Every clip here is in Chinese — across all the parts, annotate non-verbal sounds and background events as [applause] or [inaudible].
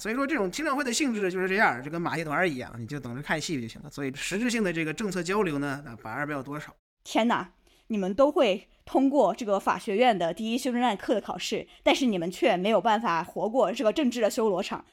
所以说这种听证会的性质就是这样，就跟马戏团一样，你就等着看戏就行了。所以实质性的这个政策交流呢，那反而没有多少。天哪，你们都会通过这个法学院的第一修正案课的考试，但是你们却没有办法活过这个政治的修罗场。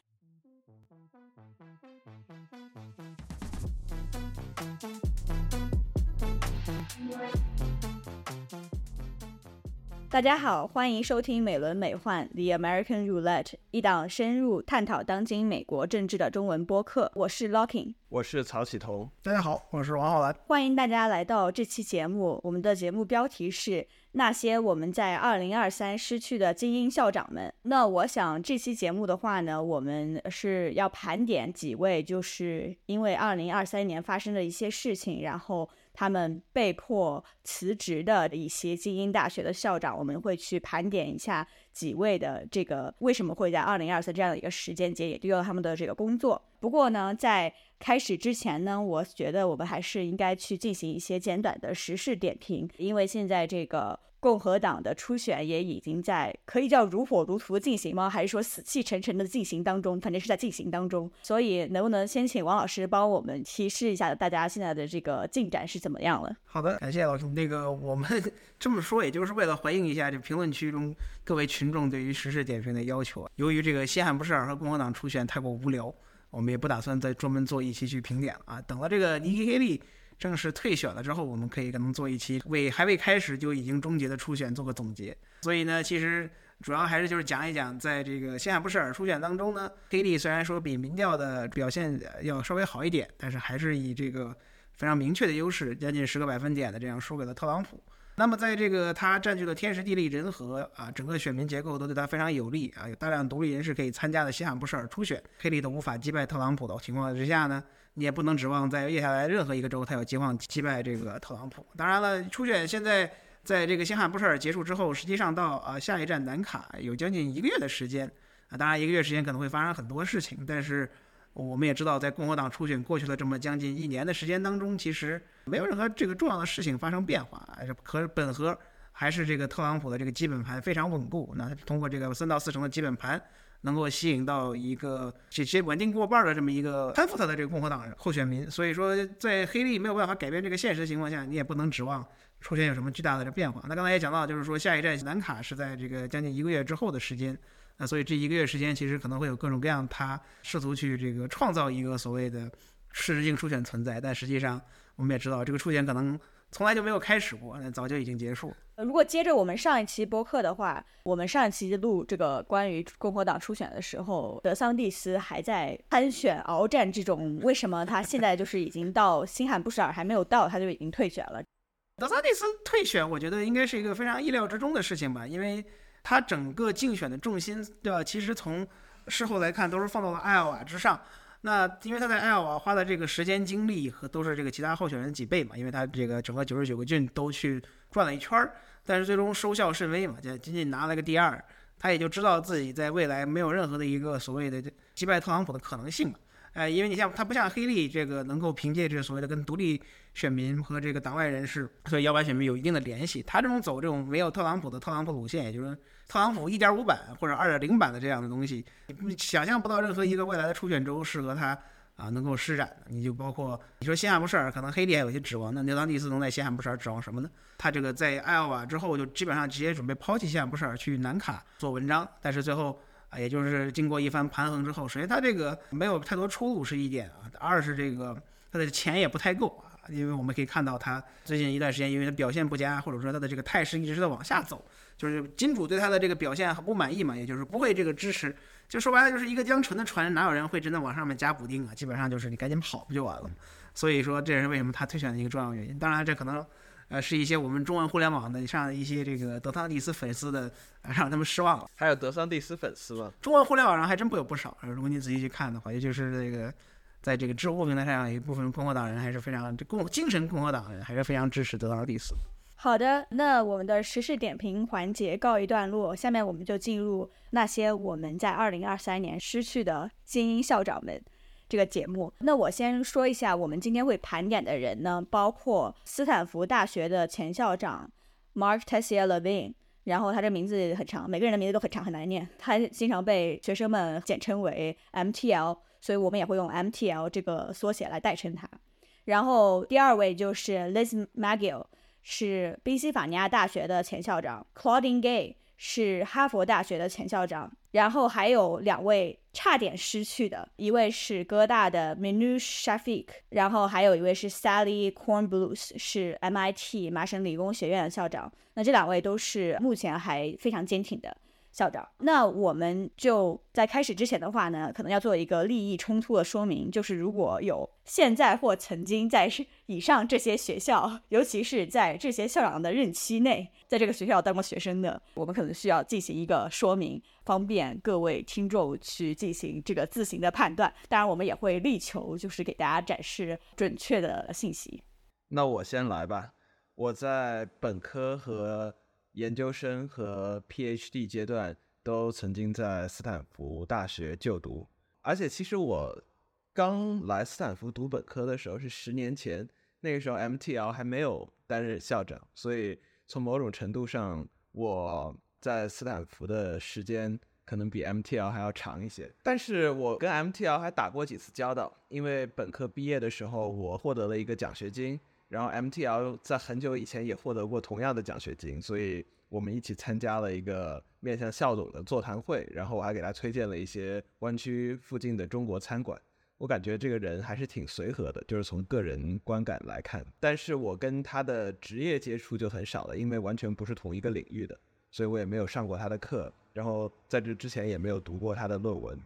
大家好，欢迎收听美轮美奂 The American Roulette，一档深入探讨当今美国政治的中文播客。我是 Locking，我是曹启彤。大家好，我是王浩然。欢迎大家来到这期节目。我们的节目标题是那些我们在二零二三失去的精英校长们。那我想这期节目的话呢，我们是要盘点几位，就是因为二零二三年发生的一些事情，然后。他们被迫辞职的一些精英大学的校长，我们会去盘点一下几位的这个为什么会在二零二四这样的一个时间节也丢了他们的这个工作。不过呢，在开始之前呢，我觉得我们还是应该去进行一些简短的时事点评，因为现在这个。共和党的初选也已经在可以叫如火如荼进行吗？还是说死气沉沉的进行当中？反正是在进行当中。所以能不能先请王老师帮我们提示一下大家现在的这个进展是怎么样了？好的，感谢老师。那个我们 [laughs] 这么说，也就是为了回应一下这评论区中各位群众对于时事点评的要求。由于这个西汉不什尔和共和党初选太过无聊，我们也不打算再专门做一期去评点了啊。等了这个尼基·黑利。正式退选了之后，我们可以跟他们做一期为还未开始就已经终结的初选做个总结。所以呢，其实主要还是就是讲一讲，在这个新罕布什尔初选当中呢，黑利虽然说比民调的表现要稍微好一点，但是还是以这个非常明确的优势，将近十个百分点的这样输给了特朗普。那么在这个他占据了天时地利人和啊，整个选民结构都对他非常有利啊，有大量独立人士可以参加的新罕布什尔初选，黑利都无法击败特朗普的情况之下呢？你也不能指望在接下来任何一个州，他有希望击败这个特朗普。当然了，初选现在在这个新罕布什尔结束之后，实际上到啊下一站南卡有将近一个月的时间啊。当然，一个月时间可能会发生很多事情，但是我们也知道，在共和党初选过去了这么将近一年的时间当中，其实没有任何这个重要的事情发生变化，可本和还是这个特朗普的这个基本盘非常稳固。那通过这个三到四成的基本盘。能够吸引到一个这些稳定过半的这么一个贪腐他的这个共和党人候选民，所以说在黑利没有办法改变这个现实的情况下，你也不能指望出现有什么巨大的这变化。那刚才也讲到，就是说下一站南卡是在这个将近一个月之后的时间，那所以这一个月时间其实可能会有各种各样他试图去这个创造一个所谓的事实性初选存在，但实际上我们也知道这个初选可能。从来就没有开始过，那早就已经结束。如果接着我们上一期播客的话，我们上一期录这个关于共和党初选的时候，德桑蒂斯还在参选鏖战这种，为什么他现在就是已经到新罕布什尔还没有到，他就已经退选了？德桑蒂斯退选，我觉得应该是一个非常意料之中的事情吧，因为他整个竞选的重心，对吧？其实从事后来看，都是放到了艾奥瓦之上。那因为他在艾奥瓦花的这个时间精力和都是这个其他候选人几倍嘛，因为他这个整个九十九个郡都去转了一圈儿，但是最终收效甚微嘛，就仅仅拿了个第二，他也就知道自己在未来没有任何的一个所谓的击败特朗普的可能性嘛。哎，因为你像他不像黑利这个能够凭借这所谓的跟独立选民和这个党外人士，所以摇摆选民有一定的联系，他这种走这种没有特朗普的特朗普路线，也就是特朗普一点五版或者二点零版的这样的东西，你想象不到任何一个未来的初选州适合他啊能够施展。你就包括你说新罕布什尔，可能黑利还有些指望，那牛当蒂斯能在新罕布什尔指望什么呢？他这个在艾奥瓦之后就基本上直接准备抛弃新罕布什尔去南卡做文章，但是最后。啊，也就是经过一番盘衡之后，首先他这个没有太多出路是一点啊，二是这个他的钱也不太够啊，因为我们可以看到他最近一段时间，因为他表现不佳，或者说他的这个态势一直在往下走，就是金主对他的这个表现很不满意嘛，也就是不会这个支持，就说白了就是一个江纯的船，哪有人会真的往上面加补丁啊？基本上就是你赶紧跑不就完了嘛？所以说这也是为什么他退选的一个重要原因。当然这可能。呃，是一些我们中文互联网的上一些这个德桑蒂斯粉丝的，让他们失望了。还有德桑蒂斯粉丝吗？中文互联网上还真不有不少。如果你仔细去看的话，也就是这个，在这个知乎平台上，有一部分共和党人还是非常共精神共和党人，还是非常支持德桑蒂斯。好的，那我们的时事点评环节告一段落，下面我们就进入那些我们在二零二三年失去的精英校长们。这个节目，那我先说一下，我们今天会盘点的人呢，包括斯坦福大学的前校长 Mark Tessier Levine，然后他这名字很长，每个人的名字都很长很难念，他经常被学生们简称为 MTL，所以我们也会用 MTL 这个缩写来代称他。然后第二位就是 Liz McGill，是宾夕法尼亚大学的前校长，Claudine Gay 是哈佛大学的前校长。然后还有两位差点失去的，一位是哥大的 Manu Shafiq，然后还有一位是 Sally Cornblues，是 MIT 麻省理工学院的校长。那这两位都是目前还非常坚挺的。校长，那我们就在开始之前的话呢，可能要做一个利益冲突的说明，就是如果有现在或曾经在以上这些学校，尤其是在这些校长的任期内，在这个学校当过学生的，我们可能需要进行一个说明，方便各位听众去进行这个自行的判断。当然，我们也会力求就是给大家展示准确的信息。那我先来吧，我在本科和。研究生和 PhD 阶段都曾经在斯坦福大学就读，而且其实我刚来斯坦福读本科的时候是十年前，那个时候 MTL 还没有担任校长，所以从某种程度上我在斯坦福的时间可能比 MTL 还要长一些。但是我跟 MTL 还打过几次交道，因为本科毕业的时候我获得了一个奖学金。然后 MTL 在很久以前也获得过同样的奖学金，所以我们一起参加了一个面向校董的座谈会。然后我还给他推荐了一些湾区附近的中国餐馆。我感觉这个人还是挺随和的，就是从个人观感来看。但是我跟他的职业接触就很少了，因为完全不是同一个领域的，所以我也没有上过他的课，然后在这之前也没有读过他的论文。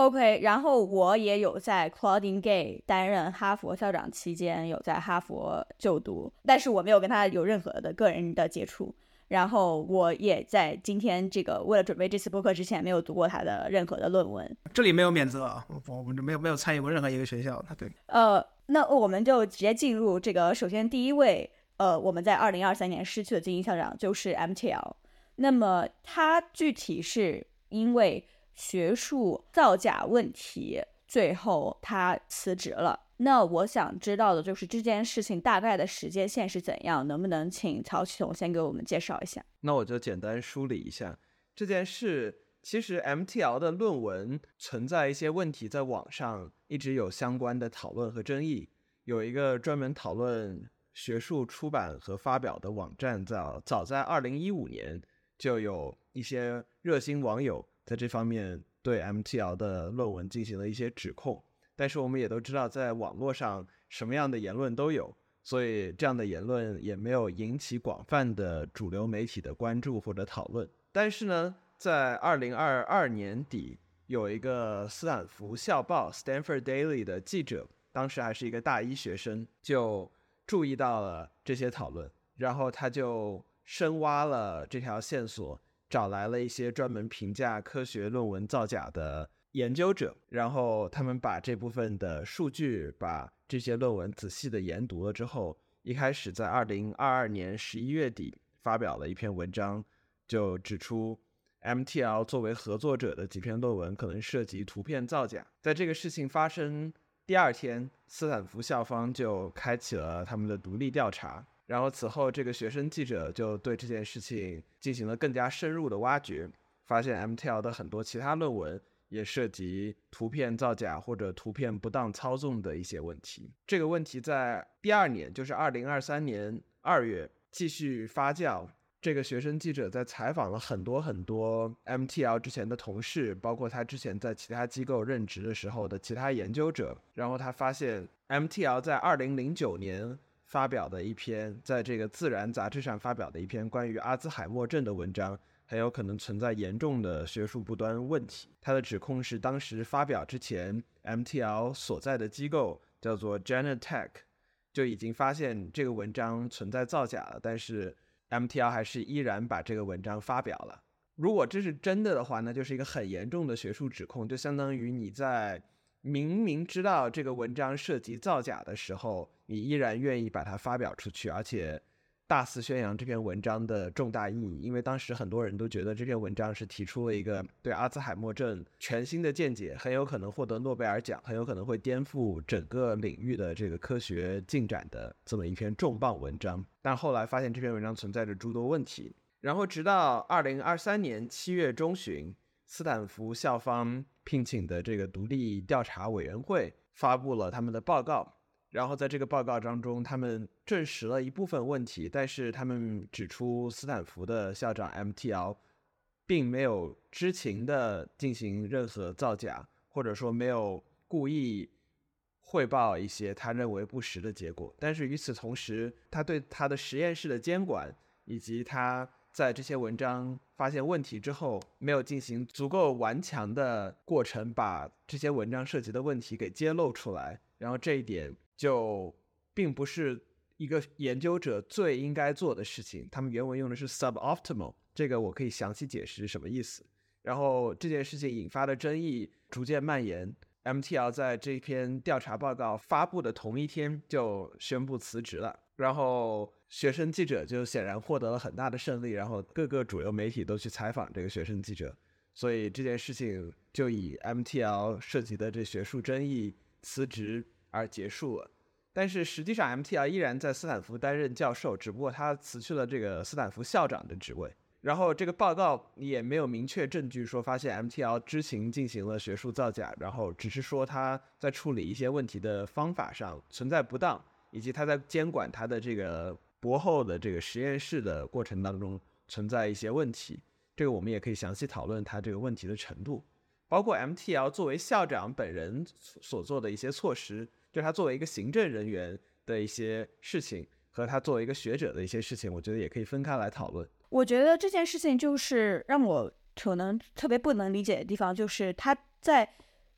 OK，然后我也有在 Claudine Gay 担任哈佛校长期间有在哈佛就读，但是我没有跟他有任何的个人的接触。然后我也在今天这个为了准备这次播客之前没有读过他的任何的论文。这里没有免责啊，我们没有没有参与过任何一个学校。他对，呃，那我们就直接进入这个。首先第一位，呃，我们在二零二三年失去的精英校长就是 MTL。那么他具体是因为。学术造假问题，最后他辞职了。那我想知道的就是这件事情大概的时间线是怎样？能不能请曹启彤先给我们介绍一下？那我就简单梳理一下这件事。其实 MTL 的论文存在一些问题，在网上一直有相关的讨论和争议。有一个专门讨论学术出版和发表的网站，早早在2015年就有一些热心网友。在这方面对 MTL 的论文进行了一些指控，但是我们也都知道，在网络上什么样的言论都有，所以这样的言论也没有引起广泛的主流媒体的关注或者讨论。但是呢，在二零二二年底，有一个斯坦福校报 Stanford Daily 的记者，当时还是一个大一学生，就注意到了这些讨论，然后他就深挖了这条线索。找来了一些专门评价科学论文造假的研究者，然后他们把这部分的数据、把这些论文仔细的研读了之后，一开始在二零二二年十一月底发表了一篇文章，就指出 MTL 作为合作者的几篇论文可能涉及图片造假。在这个事情发生第二天，斯坦福校方就开启了他们的独立调查。然后此后，这个学生记者就对这件事情进行了更加深入的挖掘，发现 MTL 的很多其他论文也涉及图片造假或者图片不当操纵的一些问题。这个问题在第二年，就是二零二三年二月继续发酵。这个学生记者在采访了很多很多 MTL 之前的同事，包括他之前在其他机构任职的时候的其他研究者，然后他发现 MTL 在二零零九年。发表的一篇在这个《自然》杂志上发表的一篇关于阿兹海默症的文章，很有可能存在严重的学术不端问题。他的指控是，当时发表之前，MTL 所在的机构叫做 Genetech，就已经发现这个文章存在造假了，但是 MTL 还是依然把这个文章发表了。如果这是真的的话，那就是一个很严重的学术指控，就相当于你在。明明知道这个文章涉及造假的时候，你依然愿意把它发表出去，而且大肆宣扬这篇文章的重大意义。因为当时很多人都觉得这篇文章是提出了一个对阿兹海默症全新的见解，很有可能获得诺贝尔奖，很有可能会颠覆整个领域的这个科学进展的这么一篇重磅文章。但后来发现这篇文章存在着诸多问题，然后直到二零二三年七月中旬，斯坦福校方聘请的这个独立调查委员会发布了他们的报告。然后在这个报告当中，他们证实了一部分问题，但是他们指出斯坦福的校长 MTL 并没有知情的进行任何造假，或者说没有故意汇报一些他认为不实的结果。但是与此同时，他对他的实验室的监管以及他在这些文章发现问题之后，没有进行足够顽强的过程，把这些文章涉及的问题给揭露出来。然后这一点。就并不是一个研究者最应该做的事情。他们原文用的是 suboptimal，这个我可以详细解释什么意思。然后这件事情引发的争议逐渐蔓延。MTL 在这篇调查报告发布的同一天就宣布辞职了。然后学生记者就显然获得了很大的胜利。然后各个主流媒体都去采访这个学生记者，所以这件事情就以 MTL 涉及的这学术争议辞职。而结束了，但是实际上，MTL 依然在斯坦福担任教授，只不过他辞去了这个斯坦福校长的职位。然后这个报告也没有明确证据说发现 MTL 知情进行了学术造假，然后只是说他在处理一些问题的方法上存在不当，以及他在监管他的这个博后的这个实验室的过程当中存在一些问题。这个我们也可以详细讨论他这个问题的程度，包括 MTL 作为校长本人所做的一些措施。就他作为一个行政人员的一些事情，和他作为一个学者的一些事情，我觉得也可以分开来讨论。我觉得这件事情就是让我可能特别不能理解的地方，就是他在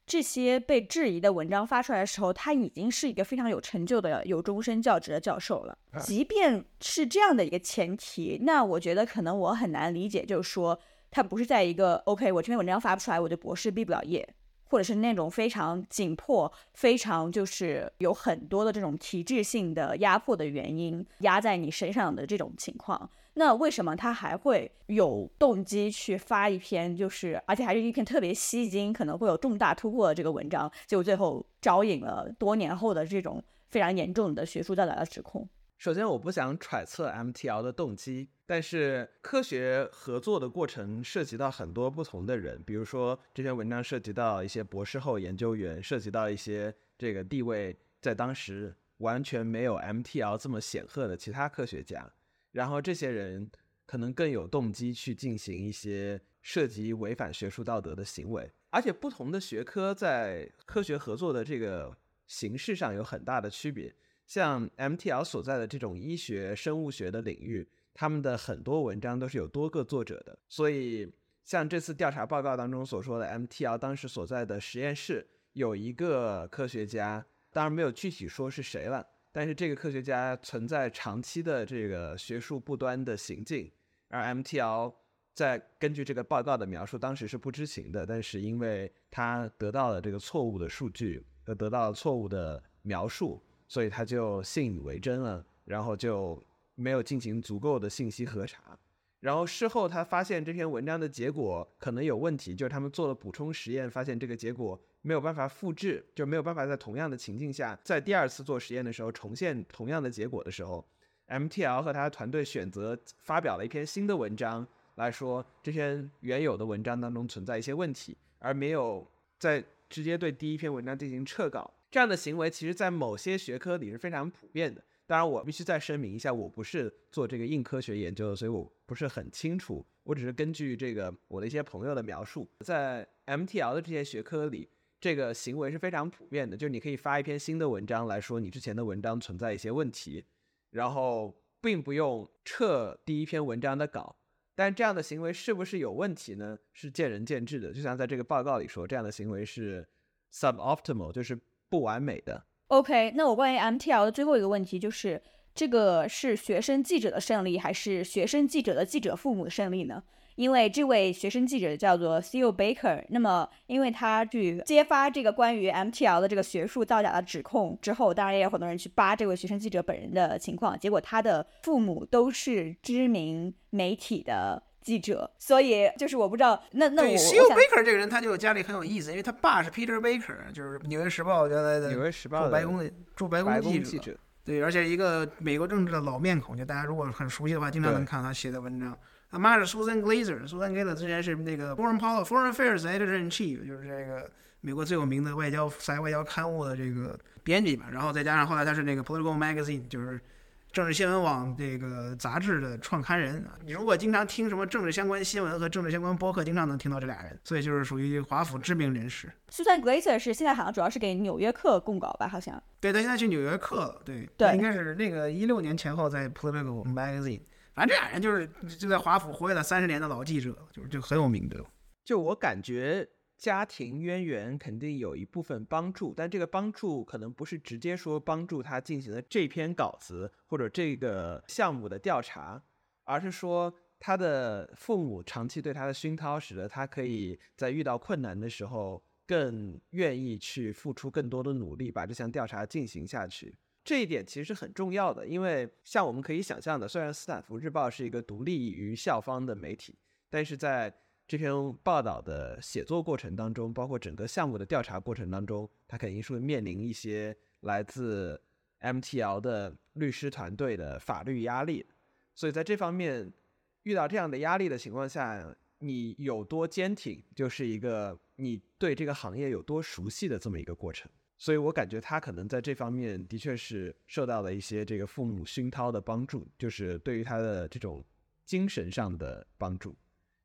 这些被质疑的文章发出来的时候，他已经是一个非常有成就的、有终身教职的教授了。即便是这样的一个前提，那我觉得可能我很难理解，就是说他不是在一个 OK，我这篇文章发不出来，我就博士毕不了业。或者是那种非常紧迫、非常就是有很多的这种体制性的压迫的原因压在你身上的这种情况，那为什么他还会有动机去发一篇就是而且还是一篇特别吸睛、可能会有重大突破的这个文章，结果最后招引了多年后的这种非常严重的学术造假的指控？首先，我不想揣测 MTL 的动机，但是科学合作的过程涉及到很多不同的人，比如说这篇文章涉及到一些博士后研究员，涉及到一些这个地位在当时完全没有 MTL 这么显赫的其他科学家，然后这些人可能更有动机去进行一些涉及违反学术道德的行为，而且不同的学科在科学合作的这个形式上有很大的区别。像 MTL 所在的这种医学生物学的领域，他们的很多文章都是有多个作者的。所以，像这次调查报告当中所说的，MTL 当时所在的实验室有一个科学家，当然没有具体说是谁了，但是这个科学家存在长期的这个学术不端的行径，而 MTL 在根据这个报告的描述，当时是不知情的，但是因为他得到了这个错误的数据，呃，得到了错误的描述。所以他就信以为真了，然后就没有进行足够的信息核查。然后事后他发现这篇文章的结果可能有问题，就是他们做了补充实验，发现这个结果没有办法复制，就没有办法在同样的情境下，在第二次做实验的时候重现同样的结果的时候，MTL 和他的团队选择发表了一篇新的文章来说这篇原有的文章当中存在一些问题，而没有在直接对第一篇文章进行撤稿。这样的行为，其实在某些学科里是非常普遍的。当然，我必须再声明一下，我不是做这个硬科学研究的，所以我不是很清楚。我只是根据这个我的一些朋友的描述，在 MTL 的这些学科里，这个行为是非常普遍的。就你可以发一篇新的文章来说你之前的文章存在一些问题，然后并不用撤第一篇文章的稿。但这样的行为是不是有问题呢？是见仁见智的。就像在这个报告里说，这样的行为是 suboptimal，就是。不完美的。OK，那我关于 MTL 的最后一个问题就是，这个是学生记者的胜利，还是学生记者的记者父母的胜利呢？因为这位学生记者叫做 Theo Baker，那么因为他去揭发这个关于 MTL 的这个学术造假的指控之后，当然也有很多人去扒这位学生记者本人的情况，结果他的父母都是知名媒体的。记者，所以就是我不知道，那那我对 C.U. Baker 这个人，他就家里很有意思，因为他爸是 Peter Baker，就是《纽约时报》原来的纽约时报驻白宫的驻白宫记者，对，而且一个美国政治的老面孔，就大家如果很熟悉的话，经常能看到他写的文章。他妈是 Susan Glazer，Susan Glazer 之前是那个 Foreign Policy Foreign Affairs Editor in Chief，就是这个美国最有名的外交赛外交刊物的这个编辑嘛。然后再加上后来他是那个 Political Magazine，就是政治新闻网这个杂志的创刊人啊。你如果经常听什么政治相关新闻和政治相关播客，经常能听到这俩人，所以就是属于华府知名人士。Susan Glazer 是现在好像主要是给《纽约客》供稿吧？好像。对，他现在去《纽约客》了。对，对，应该是那个一六年前后在 Political Magazine。反正这俩人就是就在华府活跃了三十年的老记者，就是就很有名的。就我感觉，家庭渊源肯定有一部分帮助，但这个帮助可能不是直接说帮助他进行了这篇稿子或者这个项目的调查，而是说他的父母长期对他的熏陶，使得他可以在遇到困难的时候更愿意去付出更多的努力，把这项调查进行下去。这一点其实是很重要的，因为像我们可以想象的，虽然斯坦福日报是一个独立于校方的媒体，但是在这篇报道的写作过程当中，包括整个项目的调查过程当中，他肯定是会面临一些来自 MTL 的律师团队的法律压力。所以在这方面遇到这样的压力的情况下，你有多坚挺，就是一个你对这个行业有多熟悉的这么一个过程。所以我感觉他可能在这方面的确是受到了一些这个父母熏陶的帮助，就是对于他的这种精神上的帮助。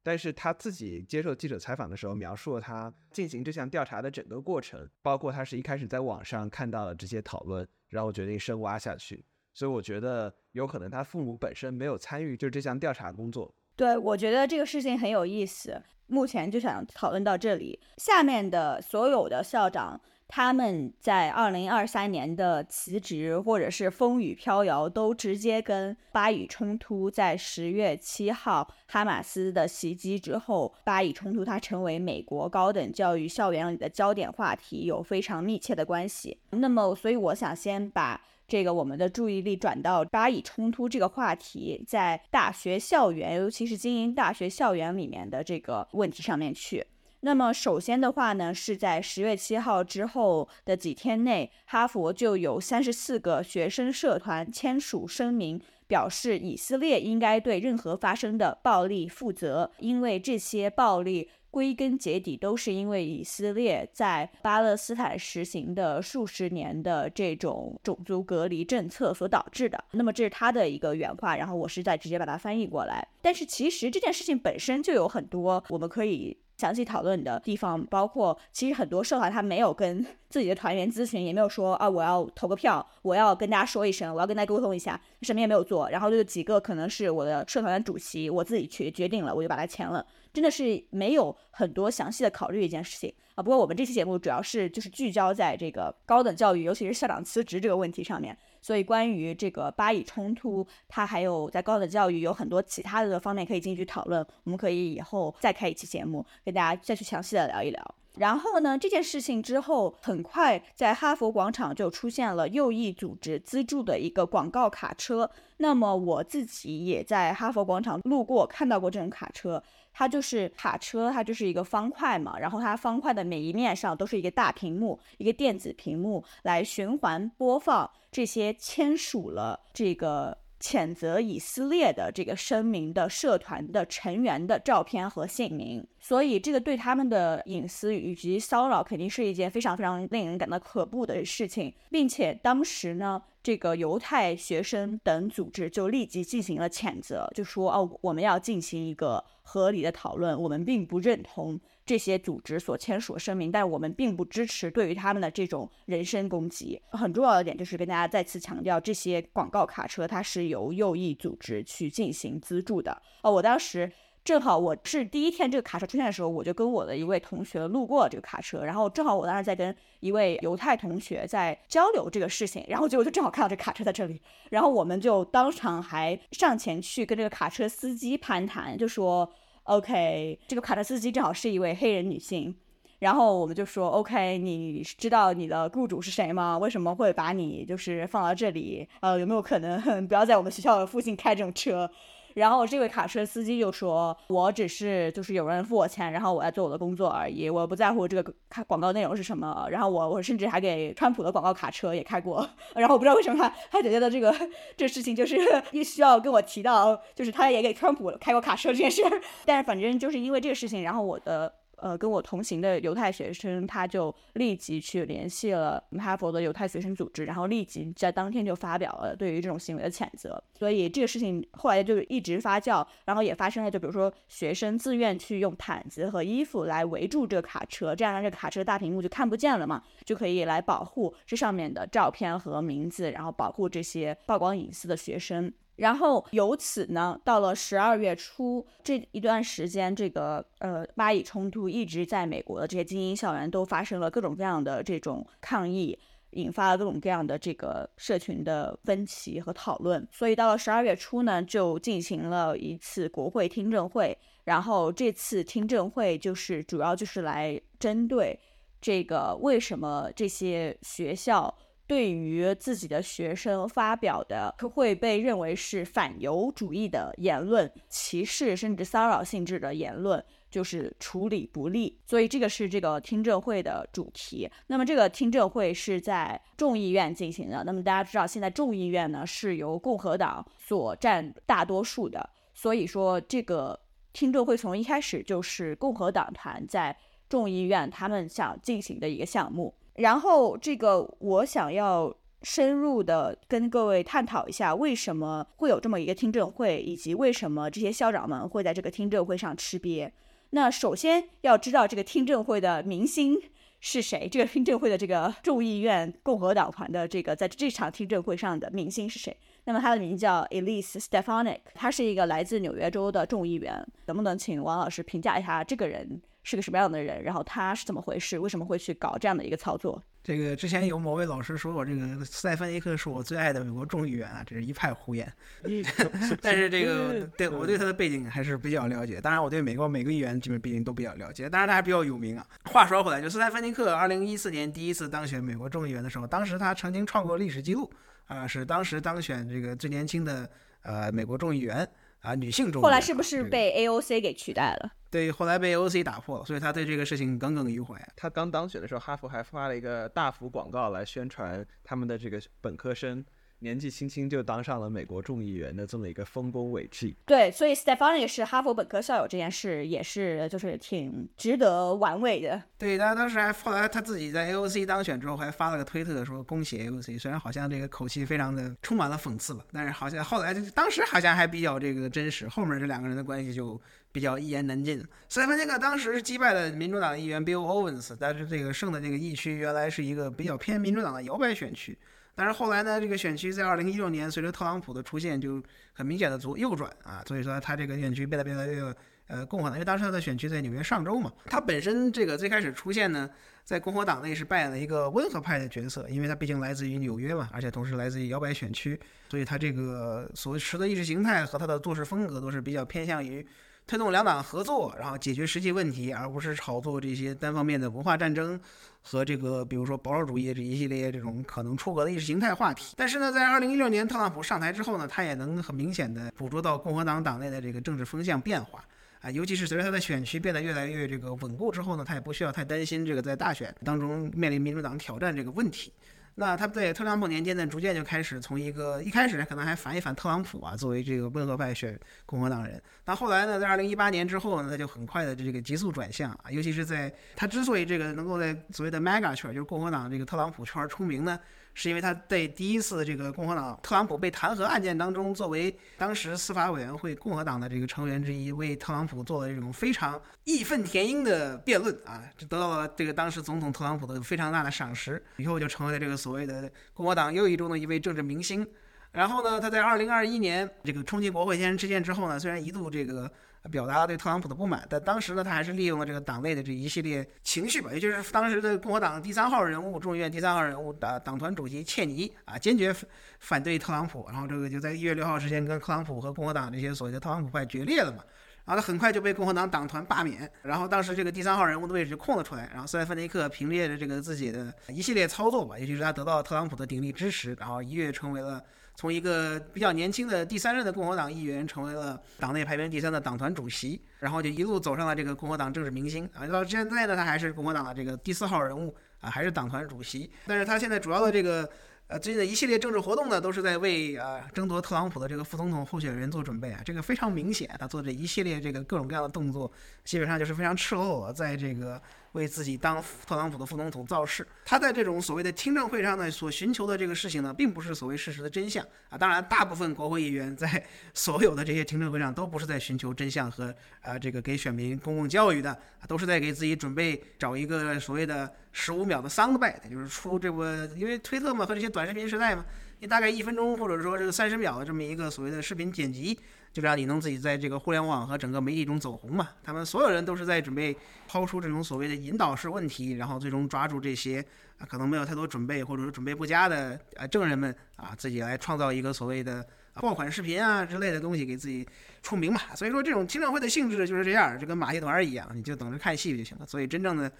但是他自己接受记者采访的时候，描述了他进行这项调查的整个过程，包括他是一开始在网上看到了这些讨论，然后决定深挖下去。所以我觉得有可能他父母本身没有参与就这项调查工作。对，我觉得这个事情很有意思。目前就想讨论到这里，下面的所有的校长。他们在二零二三年的辞职或者是风雨飘摇，都直接跟巴以冲突在十月七号哈马斯的袭击之后，巴以冲突它成为美国高等教育校园里的焦点话题有非常密切的关系。那么，所以我想先把这个我们的注意力转到巴以冲突这个话题在大学校园，尤其是经营大学校园里面的这个问题上面去。那么首先的话呢，是在十月七号之后的几天内，哈佛就有三十四个学生社团签署声明，表示以色列应该对任何发生的暴力负责，因为这些暴力归根结底都是因为以色列在巴勒斯坦实行的数十年的这种种族隔离政策所导致的。那么这是他的一个原话，然后我是在直接把它翻译过来。但是其实这件事情本身就有很多我们可以。详细讨论的地方包括，其实很多社团他没有跟 [laughs] 自己的团员咨询，也没有说啊我要投个票，我要跟大家说一声，我要跟大家沟通一下，什么也没有做。然后就几个可能是我的社团的主席，我自己去决定了，我就把它签了，真的是没有很多详细的考虑一件事情啊。不过我们这期节目主要是就是聚焦在这个高等教育，尤其是校长辞职这个问题上面。所以，关于这个巴以冲突，它还有在高等教育有很多其他的方面可以进去讨论。我们可以以后再开一期节目，跟大家再去详细的聊一聊。然后呢，这件事情之后，很快在哈佛广场就出现了右翼组织资助的一个广告卡车。那么我自己也在哈佛广场路过，看到过这种卡车。它就是卡车，它就是一个方块嘛，然后它方块的每一面上都是一个大屏幕，一个电子屏幕来循环播放这些签署了这个谴责以色列的这个声明的社团的成员的照片和姓名，所以这个对他们的隐私以及骚扰肯定是一件非常非常令人感到可怖的事情，并且当时呢。这个犹太学生等组织就立即进行了谴责，就说哦，我们要进行一个合理的讨论，我们并不认同这些组织所签署的声明，但我们并不支持对于他们的这种人身攻击。很重要的点就是跟大家再次强调，这些广告卡车它是由右翼组织去进行资助的。哦，我当时。正好我是第一天这个卡车出现的时候，我就跟我的一位同学路过这个卡车，然后正好我当时在跟一位犹太同学在交流这个事情，然后结果就正好看到这卡车在这里，然后我们就当场还上前去跟这个卡车司机攀谈，就说 OK，这个卡车司机正好是一位黑人女性，然后我们就说 OK，你知道你的雇主是谁吗？为什么会把你就是放到这里？呃，有没有可能 [laughs] 不要在我们学校附近开这种车？然后这位卡车司机就说：“我只是就是有人付我钱，然后我来做我的工作而已，我不在乎这个卡广告内容是什么。然后我我甚至还给川普的广告卡车也开过。[laughs] 然后我不知道为什么他他觉得这个这事情就是 [laughs] 需要跟我提到，就是他也给川普开过卡车这件事。[laughs] 但是反正就是因为这个事情，然后我的。”呃，跟我同行的犹太学生，他就立即去联系了哈佛的犹太学生组织，然后立即在当天就发表了对于这种行为的谴责。所以这个事情后来就一直发酵，然后也发生了，就比如说学生自愿去用毯子和衣服来围住这个卡车，这样让这个卡车大屏幕就看不见了嘛，就可以来保护这上面的照片和名字，然后保护这些曝光隐私的学生。然后由此呢，到了十二月初这一段时间，这个呃巴以冲突一直在美国的这些精英校园都发生了各种各样的这种抗议，引发了各种各样的这个社群的分歧和讨论。所以到了十二月初呢，就进行了一次国会听证会。然后这次听证会就是主要就是来针对这个为什么这些学校。对于自己的学生发表的会被认为是反犹主义的言论、歧视甚至骚扰性质的言论，就是处理不力。所以这个是这个听证会的主题。那么这个听证会是在众议院进行的。那么大家知道，现在众议院呢是由共和党所占大多数的。所以说，这个听证会从一开始就是共和党团在众议院他们想进行的一个项目。然后，这个我想要深入的跟各位探讨一下，为什么会有这么一个听证会，以及为什么这些校长们会在这个听证会上吃瘪。那首先要知道这个听证会的明星是谁，这个听证会的这个众议院共和党团的这个在这场听证会上的明星是谁？那么他的名字叫 Elise Stefanik，他是一个来自纽约州的众议员。能不能请王老师评价一下这个人？是个什么样的人？然后他是怎么回事？为什么会去搞这样的一个操作？这个之前有某位老师说过这个斯泰芬尼克是我最爱的美国众议员啊，这是一派胡言。[laughs] [laughs] 但是这个对我对他的背景还是比较了解。当然，我对美国每个议员基本背景都比较了解。当然，他还比较有名啊。话说回来，就斯泰芬尼克二零一四年第一次当选美国众议员的时候，当时他曾经创过历史记录啊，是当时当选这个最年轻的呃美国众议员。啊，女性中后来是不是被 AOC 给取代了？对，后来被 AOC 打破了，所以他对这个事情耿耿于怀。他刚当选的时候，哈佛还发了一个大幅广告来宣传他们的这个本科生。年纪轻轻就当上了美国众议员的这么一个丰功伟绩，对，所以 Stephanie 是哈佛本科校友这件事也是就是挺值得玩味的。对，他当时还后来他自己在 AOC 当选之后还发了个推特说恭喜 AOC，虽然好像这个口气非常的充满了讽刺吧，但是好像后来就当时好像还比较这个真实，后面这两个人的关系就比较一言难尽。斯蒂芬尼克当时是击败了民主党议员 Bill Owens，但是这个剩的这个议区原来是一个比较偏民主党的摇摆选区。但是后来呢，这个选区在二零一六年随着特朗普的出现，就很明显的左右转啊，所以说他这个选区变得越来越呃共和党，因为当时他的选区在纽约上州嘛，他本身这个最开始出现呢，在共和党内是扮演了一个温和派的角色，因为他毕竟来自于纽约嘛，而且同时来自于摇摆选区，所以他这个所持的意识形态和他的做事风格都是比较偏向于。推动两党合作，然后解决实际问题，而不是炒作这些单方面的文化战争和这个，比如说保守主义这一系列这种可能出格的意识形态话题。但是呢，在二零一六年特朗普上台之后呢，他也能很明显的捕捉到共和党党内的这个政治风向变化啊，尤其是随着他的选区变得越来越这个稳固之后呢，他也不需要太担心这个在大选当中面临民主党挑战这个问题。那他在特朗普年间呢，逐渐就开始从一个一开始可能还反一反特朗普啊，作为这个温和派选共和党人。但后来呢，在二零一八年之后呢，他就很快的这个急速转向啊，尤其是在他之所以这个能够在所谓的 mega 圈，就是共和党这个特朗普圈出名呢。是因为他在第一次这个共和党特朗普被弹劾案件当中，作为当时司法委员会共和党的这个成员之一，为特朗普做了这种非常义愤填膺的辩论啊，就得到了这个当时总统特朗普的非常大的赏识，以后就成为了这个所谓的共和党右翼中的一位政治明星。然后呢，他在二零二一年这个冲击国会先人之见之后呢，虽然一度这个。表达了对特朗普的不满，但当时呢，他还是利用了这个党内的这一系列情绪吧，也就是当时的共和党第三号人物、众议院第三号人物的党团主席切尼啊，坚决反对特朗普，然后这个就在一月六号之前跟特朗普和共和党这些所谓的特朗普派决裂了嘛。然后，他很快就被共和党党团罢免，然后当时这个第三号人物的位置就空了出来，然后斯莱芬尼克凭借着这个自己的一系列操作吧，也就是他得到了特朗普的鼎力支持，然后一跃成为了从一个比较年轻的第三任的共和党议员，成为了党内排名第三的党团主席，然后就一路走上了这个共和党政治明星啊，到现在呢，他还是共和党的这个第四号人物啊，还是党团主席，但是他现在主要的这个。呃，最近的一系列政治活动呢，都是在为啊争夺特朗普的这个副总统候选人做准备啊。这个非常明显，他做这一系列这个各种各样的动作，基本上就是非常赤裸裸，在这个为自己当特朗普的副总统造势。他在这种所谓的听证会上呢，所寻求的这个事情呢，并不是所谓事实的真相啊。当然，大部分国会议员在 [laughs] 所有的这些听证会上都不是在寻求真相和啊这个给选民公共教育的，都是在给自己准备找一个所谓的。十五秒的 soundbite，就是出这个，因为推特嘛和这些短视频时代嘛，你大概一分钟或者说这个三十秒的这么一个所谓的视频剪辑，就让你能自己在这个互联网和整个媒体中走红嘛。他们所有人都是在准备抛出这种所谓的引导式问题，然后最终抓住这些啊可能没有太多准备或者说准备不佳的啊证人们啊，自己来创造一个所谓的爆款视频啊之类的东西给自己出名嘛。所以说这种听证会的性质就是这样，就跟马戏团一样，你就等着看戏就行了。所以真正的。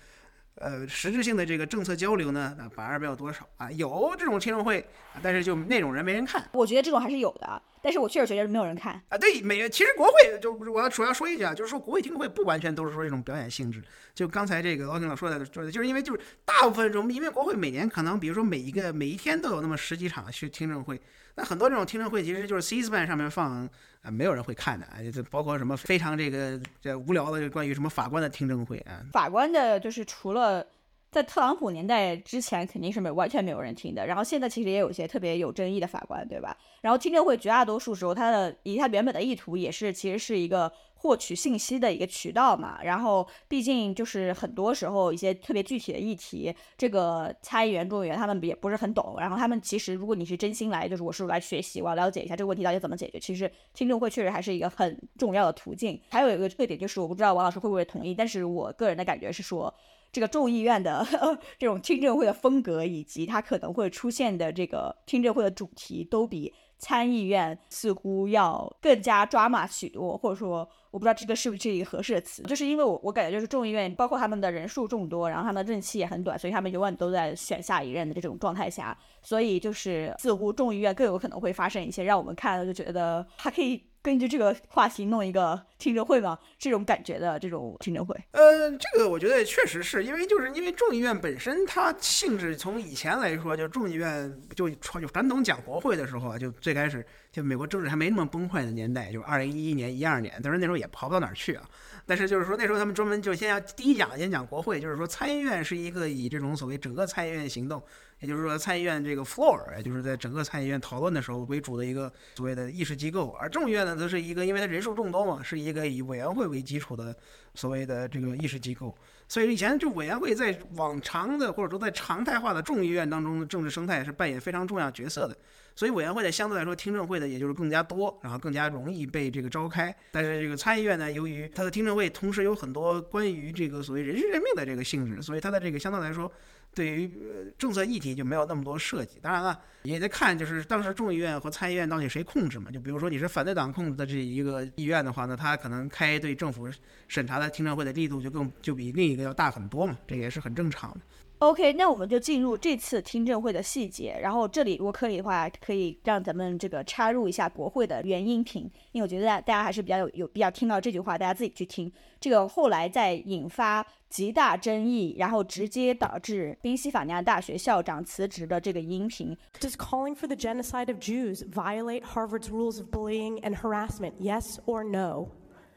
呃，实质性的这个政策交流呢，那反而没有多少啊。有这种听证会，但是就那种人没人看。我觉得这种还是有的，但是我确实觉得没有人看啊。对，每其实国会就我要主要说一句啊，就是说国会听证会不完全都是说这种表演性质。就刚才这个老听老说的，就是就是因为就是大部分这种，因为国会每年可能比如说每一个每一天都有那么十几场去听证会。那很多这种听证会其实就是 C-SPAN 上面放没有人会看的啊，这包括什么非常这个这无聊的关于什么法官的听证会啊。法官的就是除了。在特朗普年代之前，肯定是没完全没有人听的。然后现在其实也有一些特别有争议的法官，对吧？然后听证会绝大多数时候，他的以他原本的意图也是其实是一个获取信息的一个渠道嘛。然后毕竟就是很多时候一些特别具体的议题，这个参议员、众议员他们也不是很懂。然后他们其实如果你是真心来，就是我是来学习，我要了解一下这个问题到底怎么解决。其实听证会确实还是一个很重要的途径。还有一个特点就是，我不知道王老师会不会同意，但是我个人的感觉是说。这个众议院的 [laughs] 这种听证会的风格，以及它可能会出现的这个听证会的主题，都比参议院似乎要更加抓马许多。或者说，我不知道这个是不是一个合适的词，就是因为我我感觉就是众议院，包括他们的人数众多，然后他们的任期也很短，所以他们永远都在选下一任的这种状态下，所以就是似乎众议院更有可能会发生一些让我们看了就觉得它可以。根据这个话题弄一个听证会吗？这种感觉的这种听证会，呃，这个我觉得确实是因为就是因为众议院本身它性质从以前来说，就众议院就传就传统讲国会的时候啊，就最开始就美国政治还没那么崩坏的年代，就二零一一年、一二年，但是那时候也跑不到哪儿去啊。但是就是说那时候他们专门就先要第一讲先讲国会，就是说参议院是一个以这种所谓整个参议院行动。也就是说，参议院这个 floor，也就是在整个参议院讨论的时候为主的一个所谓的议事机构，而众议院呢，则是一个因为它人数众多嘛，是一个以委员会为基础的所谓的这个议事机构。所以以前就委员会在往常的或者说在常态化的众议院当中的政治生态是扮演非常重要角色的。所以委员会的相对来说听证会的也就是更加多，然后更加容易被这个召开。但是这个参议院呢，由于它的听证会同时有很多关于这个所谓人事任命的这个性质，所以它的这个相对来说。对于政策议题就没有那么多设计，当然了，也得看就是当时众议院和参议院到底谁控制嘛。就比如说你是反对党控制的这一个议院的话呢，他可能开对政府审查的听证会的力度就更就比另一个要大很多嘛，这也是很正常的。OK，那我们就进入这次听证会的细节。然后这里如果可以的话，可以让咱们这个插入一下国会的原音频，因为我觉得大家还是比较有有必要听到这句话，大家自己去听。这个后来在引发极大争议，然后直接导致宾夕法尼亚大学校长辞职的这个音频。Does calling for the genocide of Jews violate Harvard's rules of bullying and harassment? Yes or no?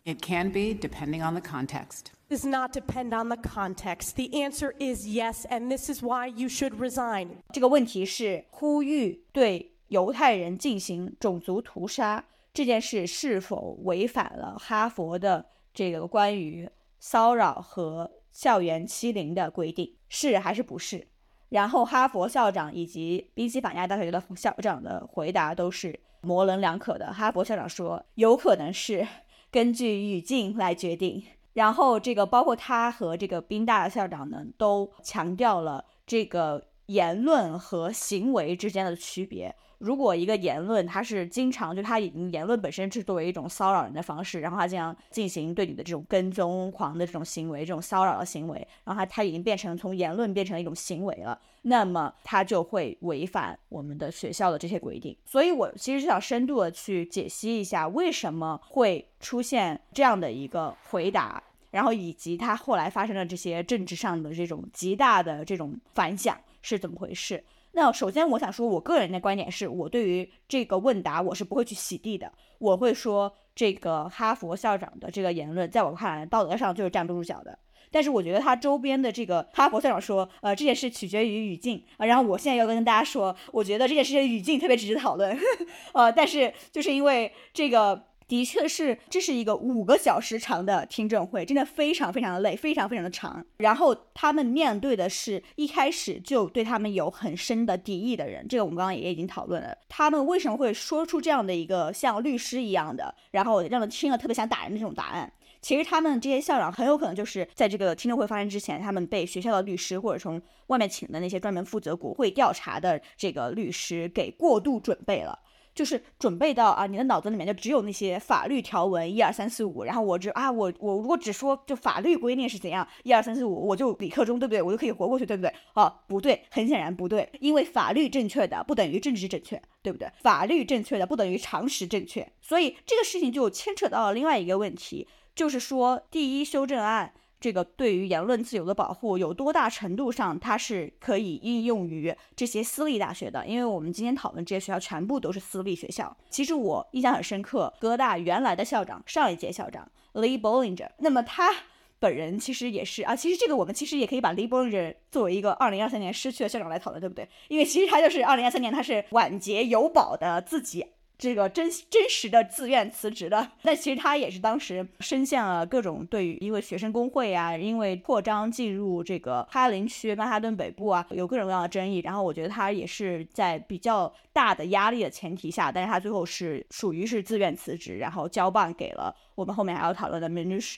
It can be, depending on the context. Does not depend on the context. The answer is yes, and this is why you should resign. 这个问题是呼吁对犹太人进行种族屠杀这件事是否违反了哈佛的这个关于骚扰和校园欺凌的规定？是还是不是？然后哈佛校长以及宾夕法尼亚大学的校长的回答都是模棱两可的。哈佛校长说有可能是。根据语境来决定，然后这个包括他和这个宾大校长呢，都强调了这个言论和行为之间的区别。如果一个言论它是经常就它已经言论本身是作为一种骚扰人的方式，然后它这样进行对你的这种跟踪狂的这种行为，这种骚扰的行为，然后它它已经变成从言论变成了一种行为了，那么它就会违反我们的学校的这些规定。所以我其实就想深度的去解析一下为什么会出现这样的一个回答。然后以及他后来发生的这些政治上的这种极大的这种反响是怎么回事？那首先我想说，我个人的观点是我对于这个问答我是不会去洗地的，我会说这个哈佛校长的这个言论，在我看来道德上就是站不住脚的。但是我觉得他周边的这个哈佛校长说，呃，这件事取决于语境啊。然后我现在要跟大家说，我觉得这件事情语境特别值得讨论，[laughs] 呃，但是就是因为这个。的确是，这是一个五个小时长的听证会，真的非常非常的累，非常非常的长。然后他们面对的是一开始就对他们有很深的敌意的人，这个我们刚刚也已经讨论了。他们为什么会说出这样的一个像律师一样的，然后让人听了特别想打人的这种答案？其实他们这些校长很有可能就是在这个听证会发生之前，他们被学校的律师或者从外面请的那些专门负责国会调查的这个律师给过度准备了。就是准备到啊，你的脑子里面就只有那些法律条文一二三四五，然后我只啊，我我如果只说就法律规定是怎样一二三四五，我就理科中对不对？我就可以活过去对不对？啊，不对，很显然不对，因为法律正确的不等于政治正确，对不对？法律正确的不等于常识正确，所以这个事情就牵扯到了另外一个问题，就是说第一修正案。这个对于言论自由的保护有多大程度上，它是可以应用于这些私立大学的？因为我们今天讨论这些学校全部都是私立学校。其实我印象很深刻，哥大原来的校长，上一届校长 Lee Bollinger，那么他本人其实也是啊。其实这个我们其实也可以把 Lee Bollinger 作为一个二零二三年失去的校长来讨论，对不对？因为其实他就是二零二三年他是晚节有保的自己。这个真真实的自愿辞职的，那其实他也是当时深陷了各种对于因为学生工会啊，因为扩张进入这个哈林区曼哈顿北部啊，有各种各样的争议。然后我觉得他也是在比较大的压力的前提下，但是他最后是属于是自愿辞职，然后交棒给了我们后面还要讨论的 Minush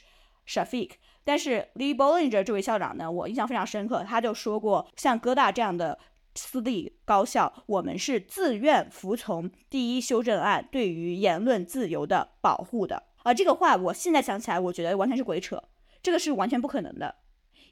Shafiq。但是 Lee Bollinger 这位校长呢，我印象非常深刻，他就说过，像哥大这样的。私立高校，我们是自愿服从第一修正案对于言论自由的保护的。而这个话，我现在想起来，我觉得完全是鬼扯，这个是完全不可能的。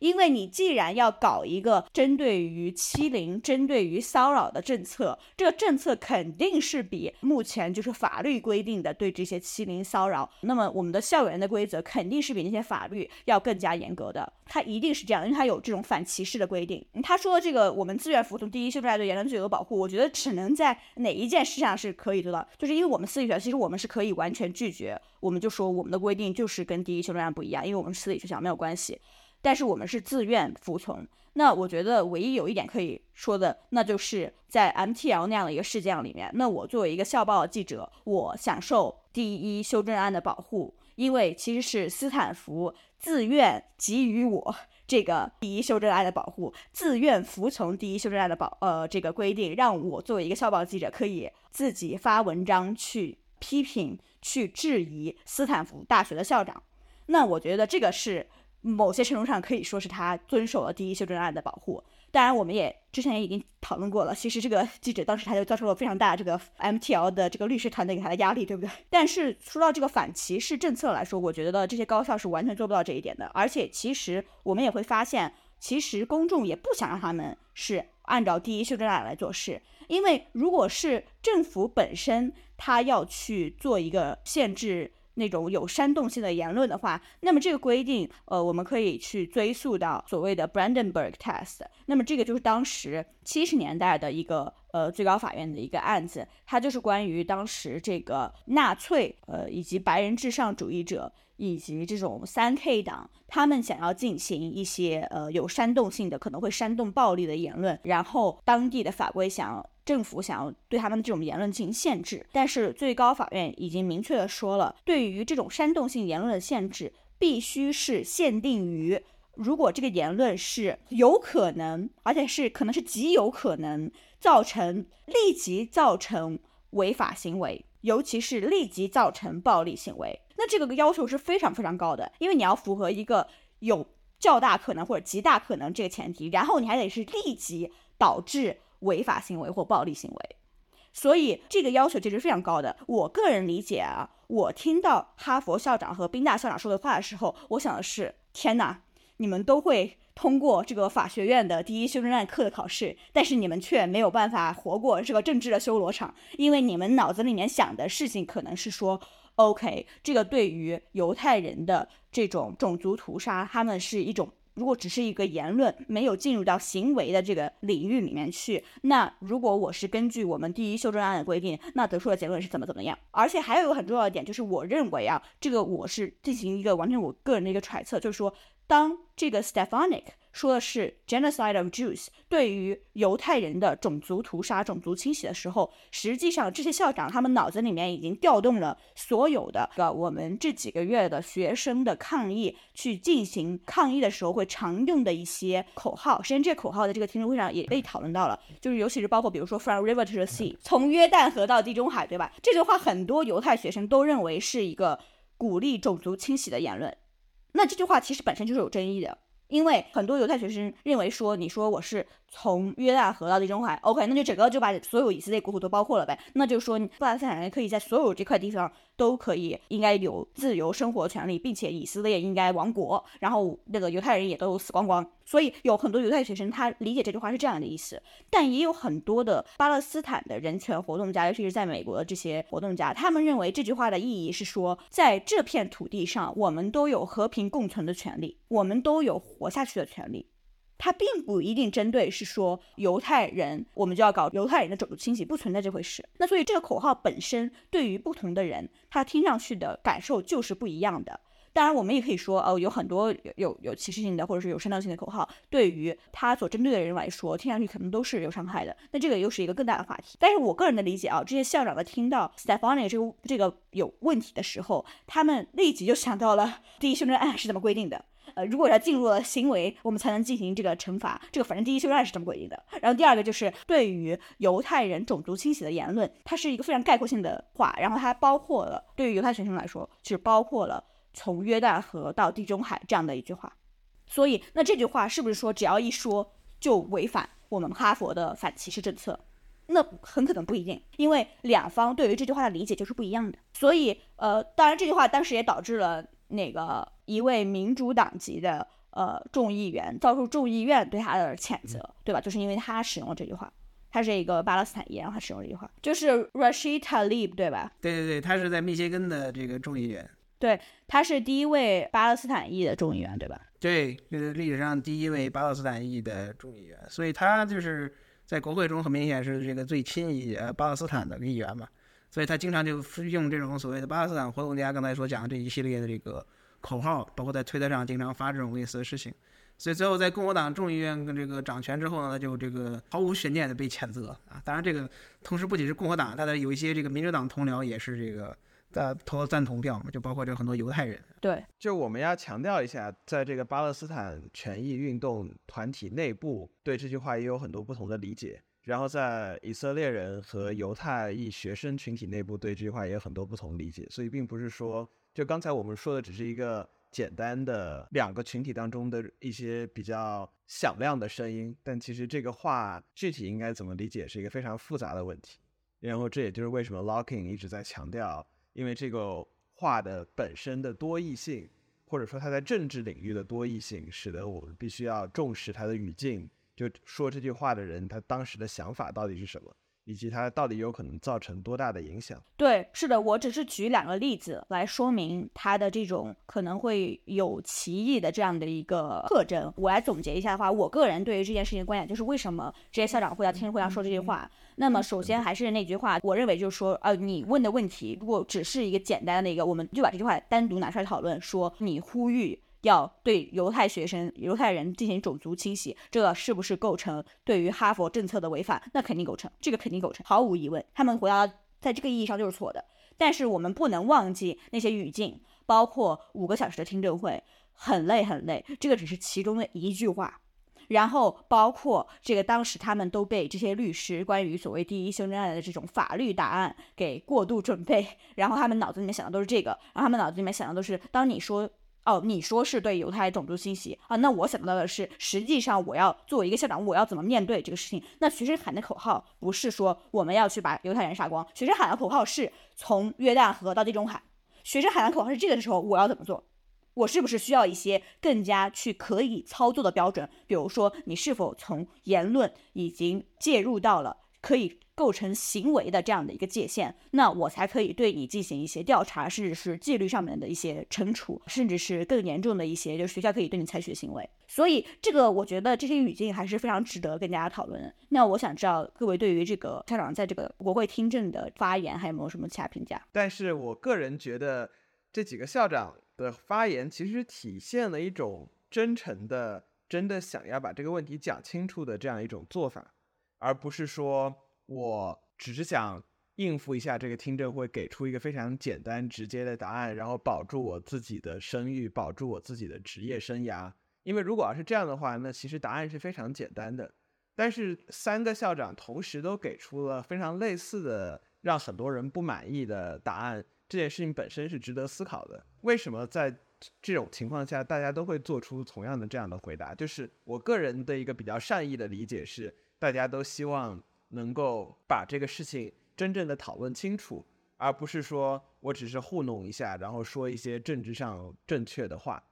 因为你既然要搞一个针对于欺凌、针对于骚扰的政策，这个政策肯定是比目前就是法律规定的对这些欺凌骚扰，那么我们的校园的规则肯定是比那些法律要更加严格的。它一定是这样，因为它有这种反歧视的规定。他说的这个，我们自愿服从第一修正案对言论自由的保护，我觉得只能在哪一件事上是可以做到，就是因为我们私立学校，其实我们是可以完全拒绝，我们就说我们的规定就是跟第一修正案不一样，因为我们私立学校没有关系。但是我们是自愿服从。那我觉得唯一有一点可以说的，那就是在 MTL 那样的一个事件里面，那我作为一个校报记者，我享受第一修正案的保护，因为其实是斯坦福自愿给予我 [laughs] 这个第一修正案的保护，自愿服从第一修正案的保呃这个规定，让我作为一个校报记者可以自己发文章去批评、去质疑斯坦福大学的校长。那我觉得这个是。某些程度上可以说是他遵守了第一修正案的保护。当然，我们也之前也已经讨论过了。其实这个记者当时他就遭受了非常大这个 MTL 的这个律师团队给他的压力，对不对？但是说到这个反歧视政策来说，我觉得这些高校是完全做不到这一点的。而且，其实我们也会发现，其实公众也不想让他们是按照第一修正案来做事，因为如果是政府本身他要去做一个限制。那种有煽动性的言论的话，那么这个规定，呃，我们可以去追溯到所谓的 Brandenburg Test。那么这个就是当时七十年代的一个呃最高法院的一个案子，它就是关于当时这个纳粹呃以及白人至上主义者以及这种三 K 党，他们想要进行一些呃有煽动性的、可能会煽动暴力的言论，然后当地的法规想。政府想要对他们的这种言论进行限制，但是最高法院已经明确的说了，对于这种煽动性言论的限制，必须是限定于如果这个言论是有可能，而且是可能是极有可能造成立即造成违法行为，尤其是立即造成暴力行为。那这个要求是非常非常高的，因为你要符合一个有较大可能或者极大可能这个前提，然后你还得是立即导致。违法行为或暴力行为，所以这个要求其实非常高的。我个人理解啊，我听到哈佛校长和宾大校长说的话的时候，我想的是：天哪，你们都会通过这个法学院的第一修正案课的考试，但是你们却没有办法活过这个政治的修罗场，因为你们脑子里面想的事情可能是说，OK，这个对于犹太人的这种种族屠杀，他们是一种。如果只是一个言论，没有进入到行为的这个领域里面去，那如果我是根据我们第一修正案的规定，那得出的结论是怎么怎么样？而且还有一个很重要的点，就是我认为啊，这个我是进行一个完全我个人的一个揣测，就是说，当这个 Stefanik。说的是 genocide of Jews，对于犹太人的种族屠杀、种族清洗的时候，实际上这些校长他们脑子里面已经调动了所有的个我们这几个月的学生的抗议，去进行抗议的时候会常用的一些口号。实际上，这口号在这个听证会上也被讨论到了，就是尤其是包括比如说 from river to the sea，从约旦河到地中海，对吧？这句话很多犹太学生都认为是一个鼓励种族清洗的言论。那这句话其实本身就是有争议的。因为很多犹太学生认为说，你说我是从约旦河到地中海，OK，那就整个就把所有以色列国土都包括了呗。那就是说，巴勒斯坦人可以在所有这块地方都可以应该有自由生活权利，并且以色列应该亡国，然后那个犹太人也都死光光。所以有很多犹太学生他理解这句话是这样的意思，但也有很多的巴勒斯坦的人权活动家，尤其是在美国的这些活动家，他们认为这句话的意义是说，在这片土地上，我们都有和平共存的权利，我们都有活下去的权利。它并不一定针对是说犹太人，我们就要搞犹太人的种族清洗，不存在这回事。那所以这个口号本身对于不同的人，他听上去的感受就是不一样的。当然，我们也可以说，哦，有很多有有歧视性的，或者是有煽动性的口号，对于他所针对的人来说，听上去可能都是有伤害的。那这个又是一个更大的话题。但是我个人的理解啊，这些校长在听到 Stephanie 这个这个有问题的时候，他们立即就想到了 [laughs] 第一修正案是怎么规定的。呃，如果他进入了行为，我们才能进行这个惩罚。这个反正第一修正案是这么规定的。然后第二个就是对于犹太人种族清洗的言论，它是一个非常概括性的话，然后它包括了对于犹太学生来说，是包括了。从约旦河到地中海这样的一句话，所以那这句话是不是说只要一说就违反我们哈佛的反歧视政策？那很可能不一定，因为两方对于这句话的理解就是不一样的。所以呃，当然这句话当时也导致了那个一位民主党籍的呃众议员遭受众议院对他的谴责，对吧？就是因为他使用了这句话，他是一个巴勒斯坦裔，然后他使用这句话，就是 Rashid Tlaib，对吧？对对对，他是在密歇根的这个众议员。对，他是第一位巴勒斯坦裔的众议员，对吧？对，这是历史上第一位巴勒斯坦裔的众议员，所以他就是在国会中很明显是这个最亲以呃巴勒斯坦的议员嘛，所以他经常就用这种所谓的巴勒斯坦活动家刚才所讲的这一系列的这个口号，包括在推特上经常发这种类似的事情，所以最后在共和党众议院跟这个掌权之后呢，就这个毫无悬念的被谴责啊。当然，这个同时不仅是共和党，他的有一些这个民主党同僚也是这个。在投赞同票嘛，就包括这很多犹太人。对，就我们要强调一下，在这个巴勒斯坦权益运动团体内部，对这句话也有很多不同的理解。然后在以色列人和犹太裔学生群体内部，对这句话也有很多不同理解。所以并不是说，就刚才我们说的只是一个简单的两个群体当中的一些比较响亮的声音，但其实这个话具体应该怎么理解，是一个非常复杂的问题。然后这也就是为什么 Locking 一直在强调。因为这个话的本身的多义性，或者说它在政治领域的多义性，使得我们必须要重视它的语境。就说这句话的人，他当时的想法到底是什么？以及他到底有可能造成多大的影响？对，是的，我只是举两个例子来说明他的这种可能会有歧义的这样的一个特征。我来总结一下的话，我个人对于这件事情的观点就是：为什么这些校长会在听证会上说这句话？那么首先还是那句话，我认为就是说，呃，你问的问题如果只是一个简单的一个，我们就把这句话单独拿出来讨论，说你呼吁。要对犹太学生、犹太人进行种族清洗，这是不是构成对于哈佛政策的违反？那肯定构成，这个肯定构成，毫无疑问。他们回答在这个意义上就是错的。但是我们不能忘记那些语境，包括五个小时的听证会，很累很累，这个只是其中的一句话。然后包括这个当时他们都被这些律师关于所谓第一修正案的这种法律答案给过度准备，然后他们脑子里面想的都是这个，然后他们脑子里面想的都是当你说。哦，你说是对犹太种族清洗啊，那我想到的是，实际上我要作为一个校长，我要怎么面对这个事情？那学生喊的口号不是说我们要去把犹太人杀光，学生喊的口号是从约旦河到地中海，学生喊的口号是这个时候，我要怎么做？我是不是需要一些更加去可以操作的标准？比如说，你是否从言论已经介入到了可以构成行为的这样的一个界限，那我才可以对你进行一些调查，甚至是纪律上面的一些惩处，甚至是更严重的一些，就是学校可以对你采取行为。所以，这个我觉得这些语境还是非常值得跟大家讨论。那我想知道各位对于这个校长在这个国会听证的发言还有没有什么其他评价？但是我个人觉得这几个校长。的发言其实体现了一种真诚的、真的想要把这个问题讲清楚的这样一种做法，而不是说我只是想应付一下这个听证会，给出一个非常简单直接的答案，然后保住我自己的声誉，保住我自己的职业生涯。因为如果要是这样的话，那其实答案是非常简单的。但是三个校长同时都给出了非常类似的、让很多人不满意的答案。这件事情本身是值得思考的。为什么在这种情况下，大家都会做出同样的这样的回答？就是我个人的一个比较善意的理解是，大家都希望能够把这个事情真正的讨论清楚，而不是说我只是糊弄一下，然后说一些政治上正确的话。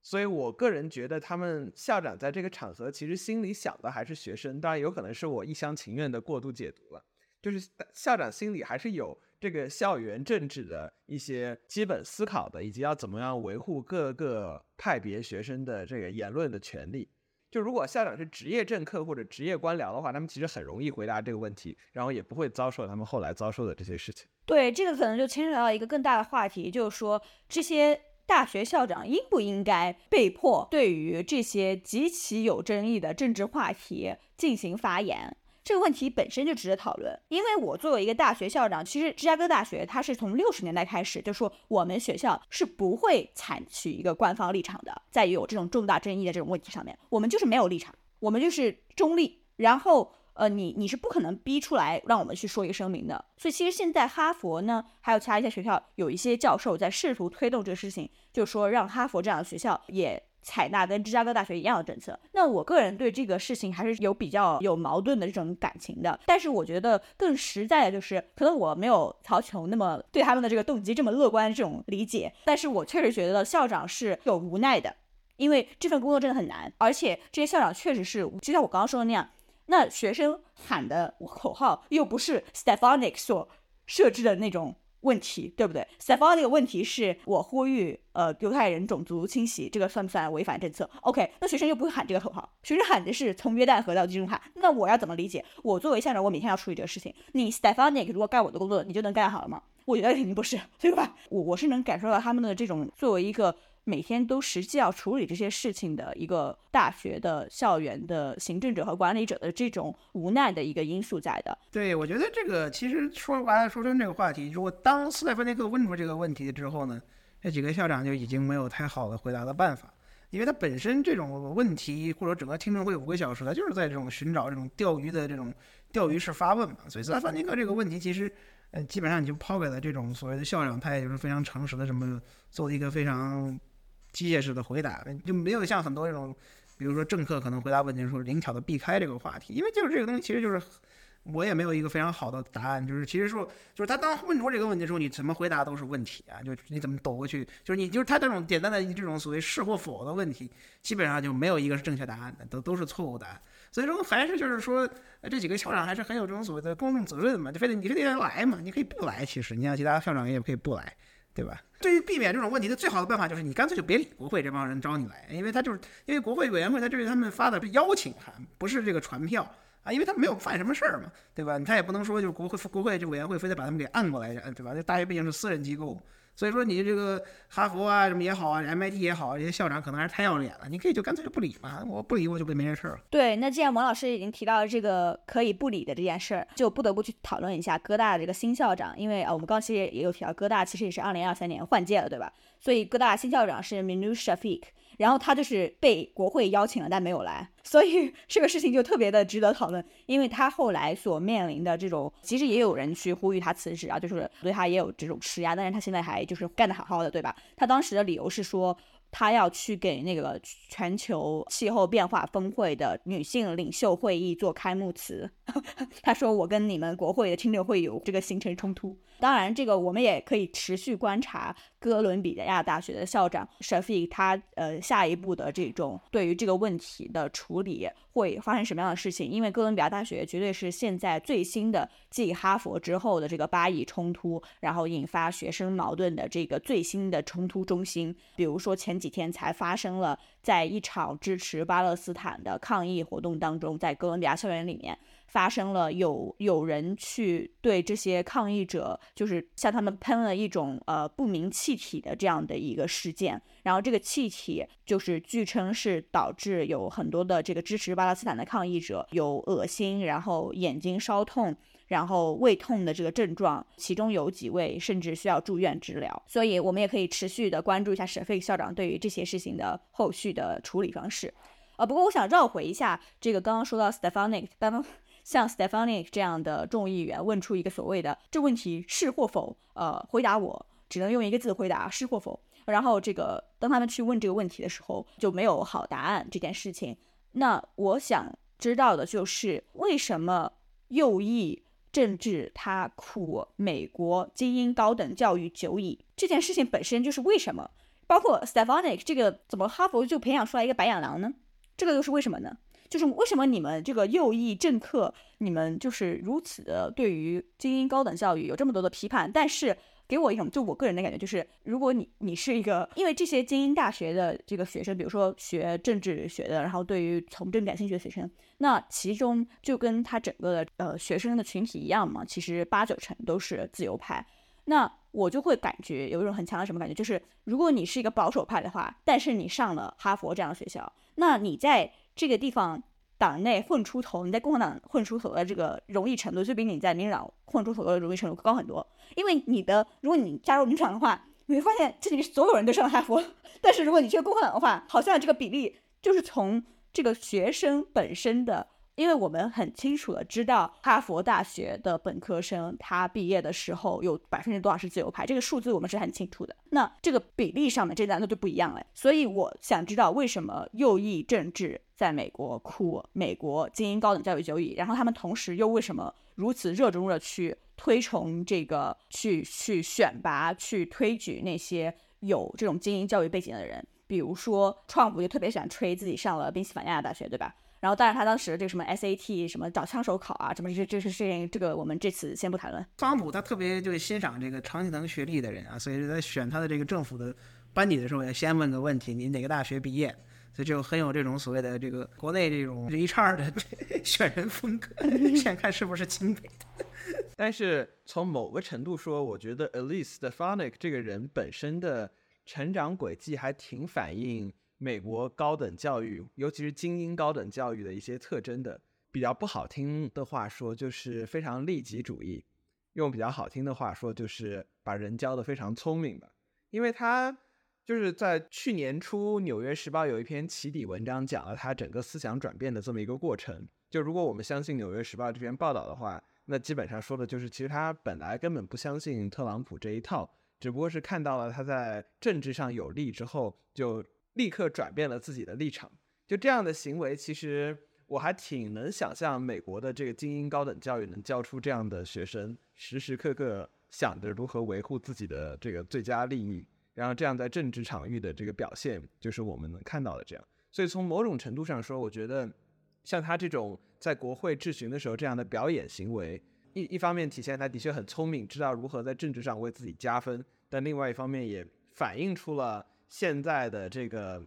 所以我个人觉得，他们校长在这个场合其实心里想的还是学生。当然，有可能是我一厢情愿的过度解读了。就是校长心里还是有。这个校园政治的一些基本思考的，以及要怎么样维护各个派别学生的这个言论的权利。就如果校长是职业政客或者职业官僚的话，他们其实很容易回答这个问题，然后也不会遭受他们后来遭受的这些事情。对，这个可能就牵扯到一个更大的话题，就是说这些大学校长应不应该被迫对于这些极其有争议的政治话题进行发言。这个问题本身就值得讨论，因为我作为一个大学校长，其实芝加哥大学它是从六十年代开始就说我们学校是不会采取一个官方立场的，在有这种重大争议的这种问题上面，我们就是没有立场，我们就是中立。然后，呃，你你是不可能逼出来让我们去说一个声明的。所以，其实现在哈佛呢，还有其他一些学校，有一些教授在试图推动这个事情，就说让哈佛这样的学校也。采纳跟芝加哥大学一样的政策，那我个人对这个事情还是有比较有矛盾的这种感情的。但是我觉得更实在的就是，可能我没有曹琼那么对他们的这个动机这么乐观这种理解，但是我确实觉得校长是有无奈的，因为这份工作真的很难，而且这些校长确实是就像我刚刚说的那样，那学生喊的口号又不是 Stefanik 所设置的那种。问题对不对 s t e p h a n 那个问题是我呼吁，呃，犹太人种族清洗，这个算不算违反政策？OK，那学生又不会喊这个口号，学生喊的是从约旦河到地中海，那我要怎么理解？我作为校长，我每天要处理这个事情，你 s t e p h a n i 如果干我的工作，你就能干好了吗？我觉得肯定不是，对吧？我我是能感受到他们的这种作为一个。每天都实际要处理这些事情的一个大学的校园的行政者和管理者的这种无奈的一个因素在的。对，我觉得这个其实说白了说真这个话题，如果当斯泰芬尼克问出这个问题之后呢，这几个校长就已经没有太好的回答的办法，因为他本身这种问题或者整个听证会五个小时，他就是在这种寻找这种钓鱼的这种钓鱼式发问嘛。所以斯泰芬尼克这个问题其实，呃，基本上你就抛给了这种所谓的校长，他也就是非常诚实的这么做了一个非常。机械式的回答就没有像很多这种，比如说政客可能回答问题说灵巧的避开这个话题，因为就是这个东西其实就是我也没有一个非常好的答案，就是其实说就是他当问出这个问题的时候，你怎么回答都是问题啊，就你怎么抖过去，就是你就是他这种简单的这种所谓是或否的问题，基本上就没有一个是正确答案的，都都是错误答案。所以说还是就是说这几个校长还是很有这种所谓的公共责任嘛，就非得你非得来嘛，你可以不来，其实你像其他校长也可以不来。对吧？对于避免这种问题的最好的办法就是你干脆就别理国会这帮人招你来，因为他就是因为国会委员会他这是他们发的邀请函，不是这个传票啊，因为他没有犯什么事儿嘛，对吧？他也不能说就是国会国会这委员会非得把他们给按过来，对吧？这大学毕竟是私人机构。所以说你这个哈佛啊什么也好啊，MIT 也好，这些校长可能还是太要脸了。你可以就干脆就不理嘛，我不理我就不没这事儿了。对，那既然王老师已经提到了这个可以不理的这件事儿，就不得不去讨论一下哥大的这个新校长，因为啊，我们刚其实也有提到，哥大其实也是二零二三年换届了，对吧？所以哥大新校长是 Minu Shafiq。然后他就是被国会邀请了，但没有来，所以这个事情就特别的值得讨论。因为他后来所面临的这种，其实也有人去呼吁他辞职啊，就是对他也有这种施压。但是他现在还就是干得好好的，对吧？他当时的理由是说，他要去给那个全球气候变化峰会的女性领袖会议做开幕词。[laughs] 他说：“我跟你们国会的听证会有这个形成冲突。”当然，这个我们也可以持续观察哥伦比亚大学的校长 Shafi 他呃下一步的这种对于这个问题的处理会发生什么样的事情。因为哥伦比亚大学绝对是现在最新的继哈佛之后的这个巴以冲突，然后引发学生矛盾的这个最新的冲突中心。比如说前几天才发生了，在一场支持巴勒斯坦的抗议活动当中，在哥伦比亚校园里面。发生了有有人去对这些抗议者，就是向他们喷了一种呃不明气体的这样的一个事件，然后这个气体就是据称是导致有很多的这个支持巴勒斯坦的抗议者有恶心，然后眼睛烧痛，然后胃痛的这个症状，其中有几位甚至需要住院治疗。所以我们也可以持续的关注一下舍费校长对于这些事情的后续的处理方式。呃，不过我想绕回一下这个刚刚说到 Stefanik 刚。像 Stefanik 这样的众议员问出一个所谓的这问题是或否，呃，回答我只能用一个字回答是或否。然后这个当他们去问这个问题的时候就没有好答案这件事情。那我想知道的就是为什么右翼政治它苦美国精英高等教育久矣？这件事情本身就是为什么？包括 Stefanik 这个怎么哈佛就培养出来一个白眼狼呢？这个又是为什么呢？就是为什么你们这个右翼政客，你们就是如此的对于精英高等教育有这么多的批判？但是给我一种，就我个人的感觉，就是如果你你是一个，因为这些精英大学的这个学生，比如说学政治学的，然后对于从政感兴趣的学生，那其中就跟他整个的呃学生的群体一样嘛，其实八九成都是自由派。那我就会感觉有一种很强的什么感觉，就是如果你是一个保守派的话，但是你上了哈佛这样的学校，那你在这个地方党内混出头，你在共和党混出头的这个容易程度，就比你在民主党混出头的容易程度高很多。因为你的，如果你加入民主党的话，你会发现这里所有人都上了哈佛，但是如果你去共和党的话，好像这个比例就是从这个学生本身的。因为我们很清楚的知道，哈佛大学的本科生他毕业的时候有百分之多少是自由派，这个数字我们是很清楚的。那这个比例上面，这难道就不一样了？所以我想知道，为什么右翼政治在美国苦美国精英高等教育久矣，然后他们同时又为什么如此热衷的去推崇这个，去去选拔、去推举那些有这种精英教育背景的人？比如说，创普就特别喜欢吹自己上了宾夕法尼亚大学，对吧？然后，但是，他当时这个什么 SAT 什么找枪手考啊，什么这这是事情，这个我们这次先不谈论。特朗普他特别就欣赏这个常青藤学历的人啊，所以在选他的这个政府的班底的时候，要先问个问题：你哪个大学毕业？所以就很有这种所谓的这个国内这种 HR 的选人风格，先看是不是清北的。[laughs] 但是从某个程度说，我觉得 Elise Stefanik 这个人本身的成长轨迹还挺反映。美国高等教育，尤其是精英高等教育的一些特征的，比较不好听的话说，就是非常利己主义；用比较好听的话说，就是把人教的非常聪明吧。因为他就是在去年初，《纽约时报》有一篇起底文章，讲了他整个思想转变的这么一个过程。就如果我们相信《纽约时报》这篇报道的话，那基本上说的就是，其实他本来根本不相信特朗普这一套，只不过是看到了他在政治上有利之后，就。立刻转变了自己的立场，就这样的行为，其实我还挺能想象美国的这个精英高等教育能教出这样的学生，时时刻刻想着如何维护自己的这个最佳利益，然后这样在政治场域的这个表现，就是我们能看到的这样。所以从某种程度上说，我觉得像他这种在国会质询的时候这样的表演行为，一一方面体现他的确很聪明，知道如何在政治上为自己加分，但另外一方面也反映出了。现在的这个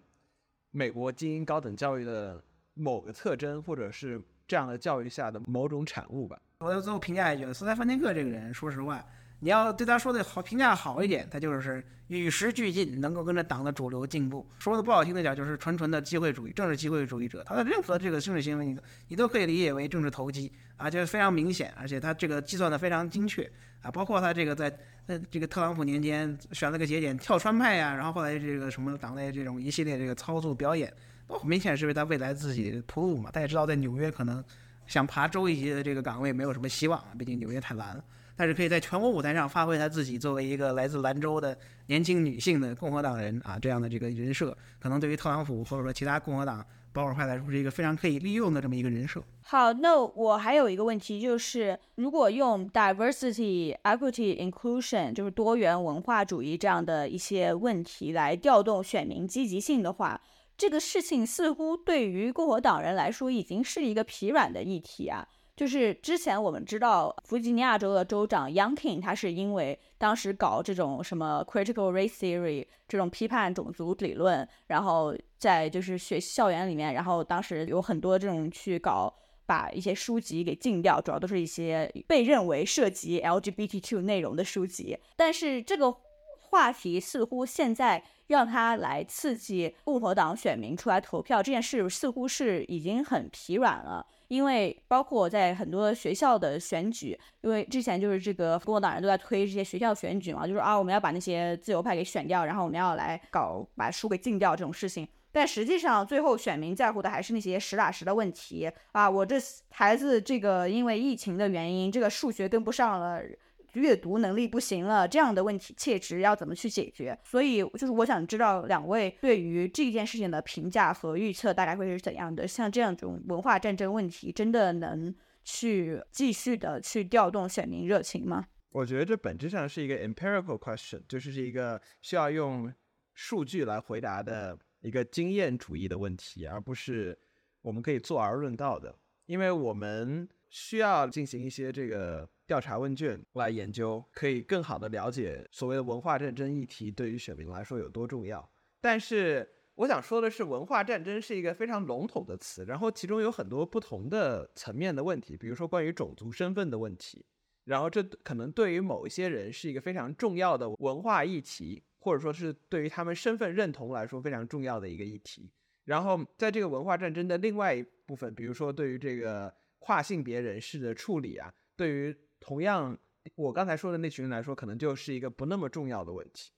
美国精英高等教育的某个特征，或者是这样的教育下的某种产物吧。我最后评价一句，斯泰芬尼克这个人，说实话，你要对他说的好评价好一点，他就是与时俱进，能够跟着党的主流进步；说的不好听的讲，就是纯纯的机会主义，政治机会主义者。他的任何这个政治行为，你你都可以理解为政治投机啊，就是非常明显，而且他这个计算的非常精确啊，包括他这个在。那这个特朗普年间选了个节点跳川派呀，然后后来这个什么党内这种一系列这个操作表演，明显是为他未来自己铺路嘛。大家知道，在纽约可能想爬州一级的这个岗位没有什么希望，毕竟纽约太蓝了。但是可以在全国舞台上发挥他自己作为一个来自兰州的年轻女性的共和党人啊这样的这个人设，可能对于特朗普或者说其他共和党保守派来说是一个非常可以利用的这么一个人设。好，那我还有一个问题就是，如果用 diversity, equity, inclusion，就是多元文化主义这样的一些问题来调动选民积极性的话，这个事情似乎对于共和党人来说已经是一个疲软的议题啊。就是之前我们知道弗吉尼亚州的州长 Youngkin，他是因为当时搞这种什么 critical race theory 这种批判种族理论，然后在就是学校园里面，然后当时有很多这种去搞把一些书籍给禁掉，主要都是一些被认为涉及 LGBTQ 内容的书籍。但是这个话题似乎现在让他来刺激共和党选民出来投票这件事，似乎是已经很疲软了。因为包括在很多学校的选举，因为之前就是这个共和党人都在推这些学校选举嘛，就是啊我们要把那些自由派给选掉，然后我们要来搞把书给禁掉这种事情。但实际上最后选民在乎的还是那些实打实的问题啊，我这孩子这个因为疫情的原因，这个数学跟不上了。阅读能力不行了，这样的问题切实要怎么去解决？所以就是我想知道两位对于这件事情的评价和预测大概会是怎样的？像这样种文化战争问题，真的能去继续的去调动选民热情吗？我觉得这本质上是一个 empirical question，就是是一个需要用数据来回答的一个经验主义的问题，而不是我们可以坐而论道的，因为我们需要进行一些这个。调查问卷来研究，可以更好的了解所谓的文化战争议题对于选民来说有多重要。但是我想说的是，文化战争是一个非常笼统的词，然后其中有很多不同的层面的问题，比如说关于种族身份的问题，然后这可能对于某一些人是一个非常重要的文化议题，或者说是对于他们身份认同来说非常重要的一个议题。然后在这个文化战争的另外一部分，比如说对于这个跨性别人士的处理啊，对于同样，我刚才说的那群人来说，可能就是一个不那么重要的问题。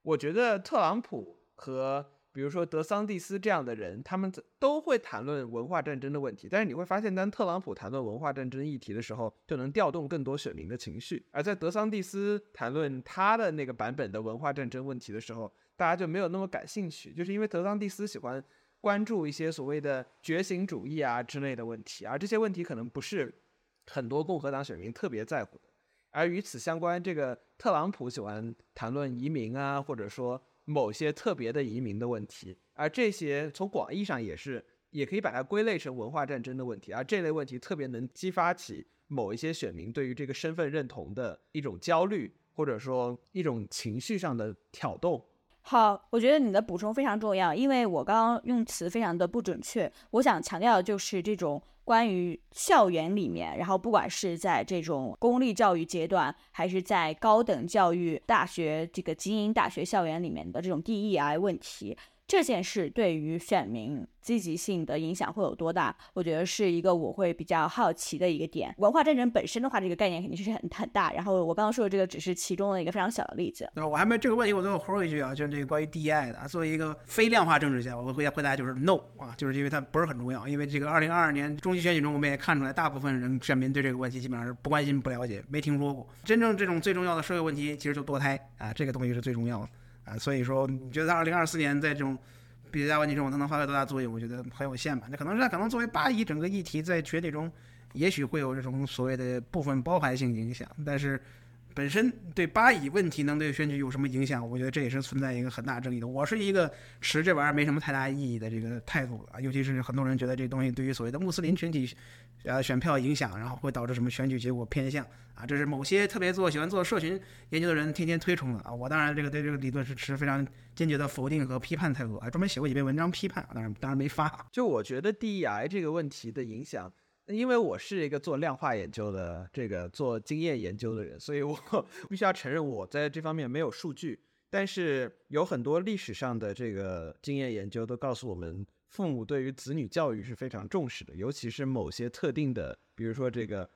我觉得特朗普和比如说德桑蒂斯这样的人，他们都会谈论文化战争的问题。但是你会发现，当特朗普谈论文化战争议题的时候，就能调动更多选民的情绪；而在德桑蒂斯谈论他的那个版本的文化战争问题的时候，大家就没有那么感兴趣，就是因为德桑蒂斯喜欢关注一些所谓的觉醒主义啊之类的问题，而这些问题可能不是。很多共和党选民特别在乎，而与此相关，这个特朗普喜欢谈论移民啊，或者说某些特别的移民的问题，而这些从广义上也是，也可以把它归类成文化战争的问题，而这类问题特别能激发起某一些选民对于这个身份认同的一种焦虑，或者说一种情绪上的挑动。好，我觉得你的补充非常重要，因为我刚刚用词非常的不准确，我想强调的就是这种。关于校园里面，然后不管是在这种公立教育阶段，还是在高等教育大学这个精英大学校园里面的这种 DEI 问题。这件事对于选民积极性的影响会有多大？我觉得是一个我会比较好奇的一个点。文化战争本身的话，这个概念肯定是很很大。然后我刚刚说的这个只是其中的一个非常小的例子。那我还没这个问题，我最后回一句啊，就是这个关于 DEI 的。作为一个非量化政治家，我回答回答就是 no 啊，就是因为它不是很重要。因为这个2022年中期选举中，我们也看出来，大部分人选民对这个问题基本上是不关心、不了解、没听说过。真正这种最重要的社会问题，其实就堕胎啊，这个东西是最重要的。啊，所以说你觉得二零二四年在这种比赛问题中，它能发挥多大作用？我觉得很有限吧。那可能是可能作为八亿整个议题在全体中，也许会有这种所谓的部分包含性影响，但是。本身对巴以问题能对选举有什么影响？我觉得这也是存在一个很大争议的。我是一个持这玩意儿没什么太大意义的这个态度啊，尤其是很多人觉得这东西对于所谓的穆斯林群体，呃，选票影响，然后会导致什么选举结果偏向啊，这是某些特别做喜欢做社群研究的人天天推崇的啊。我当然这个对这个理论是持非常坚决的否定和批判态度啊，专门写过几篇文章批判，当然当然没发。就我觉得 DEI 这个问题的影响。因为我是一个做量化研究的，这个做经验研究的人，所以我 [laughs] 必须要承认我在这方面没有数据。但是有很多历史上的这个经验研究都告诉我们，父母对于子女教育是非常重视的，尤其是某些特定的，比如说这个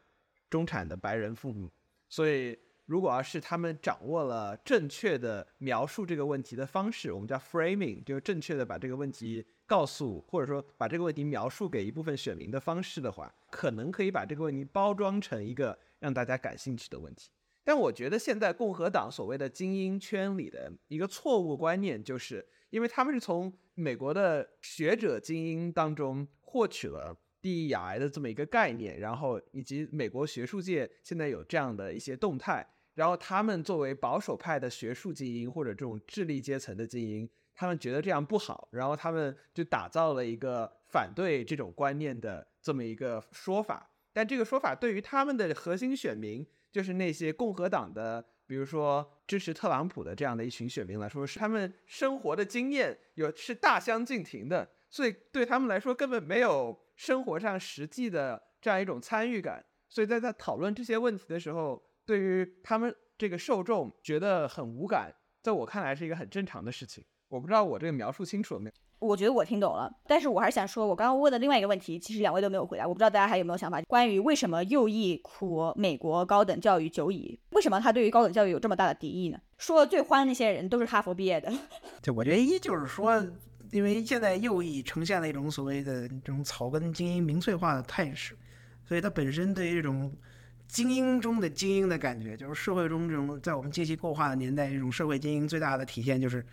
中产的白人父母。所以，如果要是他们掌握了正确的描述这个问题的方式，我们叫 framing，就是正确的把这个问题。告诉或者说把这个问题描述给一部分选民的方式的话，可能可以把这个问题包装成一个让大家感兴趣的问题。但我觉得现在共和党所谓的精英圈里的一个错误观念，就是因为他们是从美国的学者精英当中获取了第一癌的这么一个概念，然后以及美国学术界现在有这样的一些动态，然后他们作为保守派的学术精英或者这种智力阶层的精英，他们觉得这样不好，然后他们就打造了一个反对这种观念的这么一个说法。但这个说法对于他们的核心选民，就是那些共和党的，比如说支持特朗普的这样的一群选民来说，是他们生活的经验有是大相径庭的，所以对他们来说根本没有生活上实际的这样一种参与感。所以在在讨论这些问题的时候，对于他们这个受众觉得很无感，在我看来是一个很正常的事情。我不知道我这个描述清楚了没有？我觉得我听懂了，但是我还是想说，我刚刚问的另外一个问题，其实两位都没有回答。我不知道大家还有没有想法，关于为什么右翼苦美国高等教育久矣，为什么他对于高等教育有这么大的敌意呢？说的最欢的那些人都是哈佛毕业的。[laughs] 就我觉得一就是说，因为现在右翼呈现了一种所谓的这种草根精英民粹化的态势，所以它本身对于这种精英中的精英的感觉，就是社会中这种在我们阶级固化的年代，这种社会精英最大的体现就是。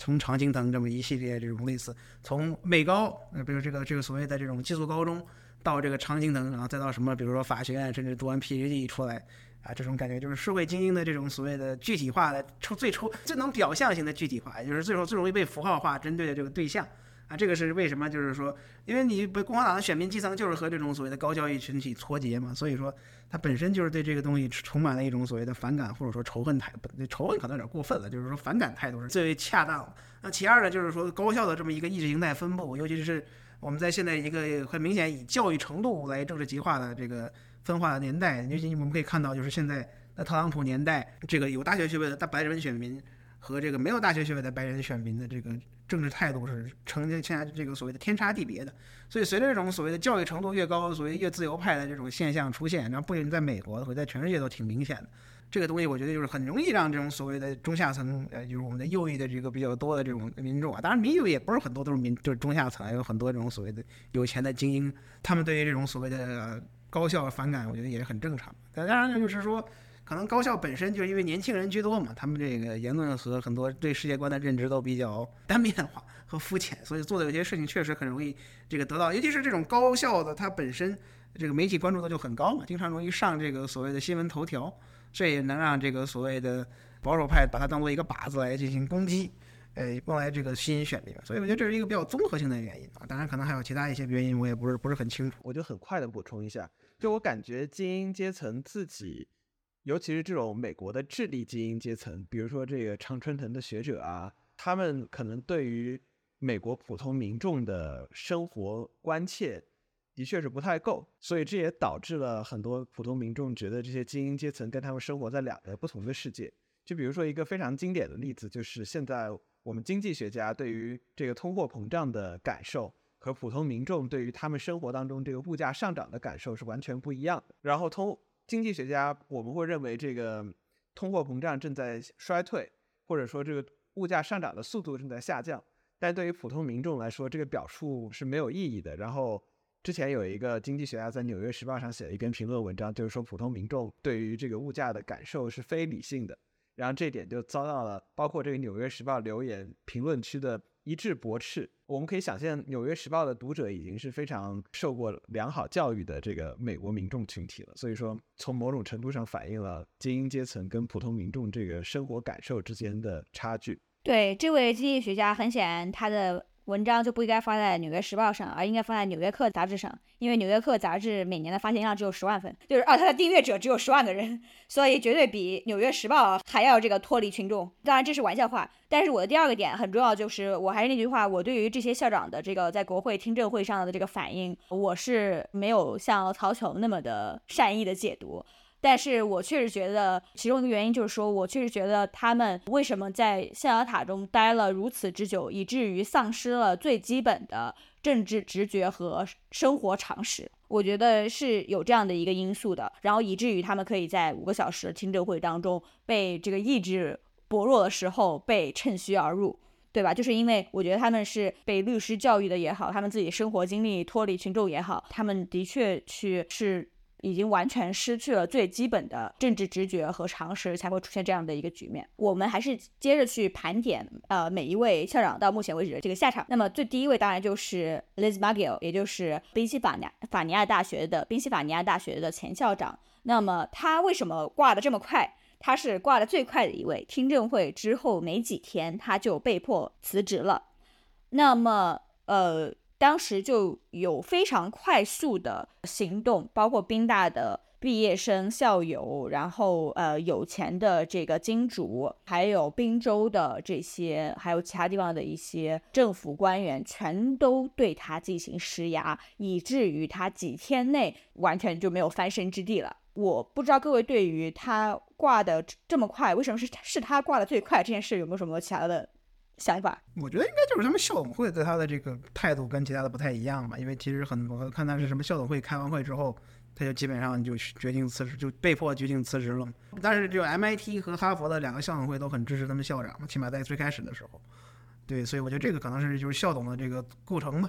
从常青藤这么一系列这种类似，从美高，呃，比如这个这个所谓的这种寄宿高中，到这个常青藤，然后再到什么，比如说法学院，甚至读完 PhD 出来，啊，这种感觉就是社会精英的这种所谓的具体化的抽最抽最能表象型的具体化，也就是最后最容易被符号化针对的这个对象。啊，这个是为什么？就是说，因为你不共和党的选民基层就是和这种所谓的高教育群体脱节嘛，所以说他本身就是对这个东西充满了一种所谓的反感或者说仇恨态度。仇恨可能有点过分了，就是说反感态度是最为恰当。那其二呢，就是说高校的这么一个意识形态分布，尤其是我们在现在一个很明显以教育程度来政治极化的这个分化的年代，尤其我们可以看到，就是现在在特朗普年代，这个有大学学位的大白人选民和这个没有大学学位的白人选民的这个。政治态度是呈现现在这个所谓的天差地别的，所以随着这种所谓的教育程度越高，所谓越自由派的这种现象出现，然后不仅在美国，会在全世界都挺明显的。这个东西我觉得就是很容易让这种所谓的中下层，呃，就是我们的右翼的这个比较多的这种民众啊，当然民右也不是很多都是民，就是中下层，有很多这种所谓的有钱的精英，他们对于这种所谓的高校反感，我觉得也是很正常。当然呢，就是说。可能高校本身就是因为年轻人居多嘛，他们这个言论和很多对世界观的认知都比较单面化和肤浅，所以做的有些事情确实很容易这个得到，尤其是这种高校的，它本身这个媒体关注度就很高嘛，经常容易上这个所谓的新闻头条，这也能让这个所谓的保守派把它当做一个靶子来进行攻击，呃，用来这个吸引选民。所以我觉得这是一个比较综合性的原因啊，当然可能还有其他一些原因，我也不是不是很清楚。我就很快的补充一下，就我感觉精英阶层自己。尤其是这种美国的智力精英阶层，比如说这个常春藤的学者啊，他们可能对于美国普通民众的生活关切的确是不太够，所以这也导致了很多普通民众觉得这些精英阶层跟他们生活在两个不同的世界。就比如说一个非常经典的例子，就是现在我们经济学家对于这个通货膨胀的感受和普通民众对于他们生活当中这个物价上涨的感受是完全不一样的。然后通经济学家我们会认为这个通货膨胀正在衰退，或者说这个物价上涨的速度正在下降。但对于普通民众来说，这个表述是没有意义的。然后之前有一个经济学家在《纽约时报》上写了一篇评论文章，就是说普通民众对于这个物价的感受是非理性的。然后这点就遭到了包括这个《纽约时报》留言评论区的。一致驳斥，我们可以想象，《纽约时报》的读者已经是非常受过良好教育的这个美国民众群体了。所以说，从某种程度上反映了精英阶层跟普通民众这个生活感受之间的差距。对，这位经济学家很显然他的。文章就不应该发在《纽约时报》上，而应该放在《纽约客》杂志上，因为《纽约客》杂志每年的发行量只有十万份，就是啊，它的订阅者只有十万个人，所以绝对比《纽约时报》还要这个脱离群众。当然这是玩笑话，但是我的第二个点很重要，就是我还是那句话，我对于这些校长的这个在国会听证会上的这个反应，我是没有像曹琼那么的善意的解读。但是我确实觉得，其中一个原因就是说，我确实觉得他们为什么在象牙塔中待了如此之久，以至于丧失了最基本的政治直觉和生活常识，我觉得是有这样的一个因素的。然后以至于他们可以在五个小时听证会当中被这个意志薄弱的时候被趁虚而入，对吧？就是因为我觉得他们是被律师教育的也好，他们自己生活经历脱离群众也好，他们的确去是。已经完全失去了最基本的政治直觉和常识，才会出现这样的一个局面。我们还是接着去盘点，呃，每一位校长到目前为止的这个下场。那么最第一位当然就是 Liz Magill，也就是宾夕法尼法尼亚大学的宾夕法尼亚大学的前校长。那么他为什么挂的这么快？他是挂的最快的一位。听证会之后没几天，他就被迫辞职了。那么，呃。当时就有非常快速的行动，包括宾大的毕业生、校友，然后呃有钱的这个金主，还有宾州的这些，还有其他地方的一些政府官员，全都对他进行施压，以至于他几天内完全就没有翻身之地了。我不知道各位对于他挂的这么快，为什么是是他挂的最快这件事有没有什么其他的？想法，我觉得应该就是他们校董会对他的这个态度跟其他的不太一样吧，因为其实很多看他是什么校董会开完会之后，他就基本上就决定辞职，就被迫决定辞职了。但是就 MIT 和哈佛的两个校董会都很支持他们校长，起码在最开始的时候，对，所以我觉得这个可能是就是校董的这个构成吧。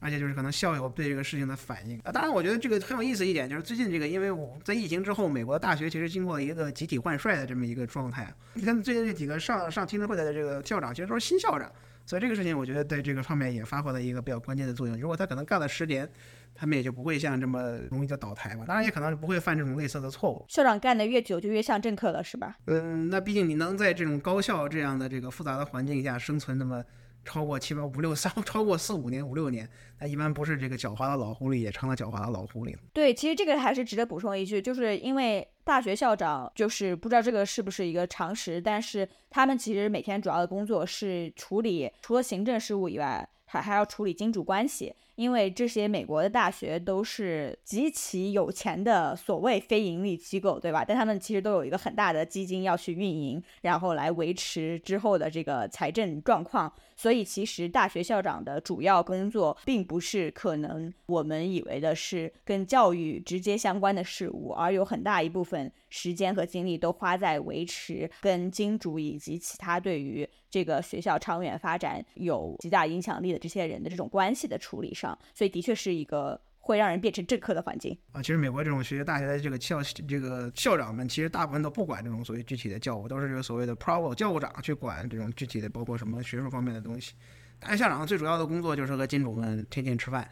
而且就是可能校友对这个事情的反应啊，当然我觉得这个很有意思一点，就是最近这个，因为我在疫情之后，美国的大学其实经过了一个集体换帅的这么一个状态。你看最近这几个上上听证会的这个校长，其实都是新校长，所以这个事情我觉得在这个方面也发挥了一个比较关键的作用。如果他可能干了十年，他们也就不会像这么容易就倒台嘛。当然也可能不会犯这种类似的错误。校长干的越久，就越像政客了，是吧？嗯，那毕竟你能在这种高校这样的这个复杂的环境下生存那么。超过七八五六三，超过四五年五六年，那一般不是这个狡猾的老狐狸，也成了狡猾的老狐狸了。对，其实这个还是值得补充一句，就是因为大学校长，就是不知道这个是不是一个常识，但是他们其实每天主要的工作是处理除了行政事务以外，还还要处理金主关系。因为这些美国的大学都是极其有钱的所谓非盈利机构，对吧？但他们其实都有一个很大的基金要去运营，然后来维持之后的这个财政状况。所以，其实大学校长的主要工作，并不是可能我们以为的是跟教育直接相关的事物，而有很大一部分时间和精力都花在维持跟金主以及其他对于这个学校长远发展有极大影响力的这些人的这种关系的处理上。所以的确是一个会让人变成政客的环境啊。其实美国这种学校大学的这个校这个校长们，其实大部分都不管这种所谓具体的教务，都是这个所谓的 provo 教务长去管这种具体的，包括什么学术方面的东西。大学校长最主要的工作就是和金主们天天吃饭，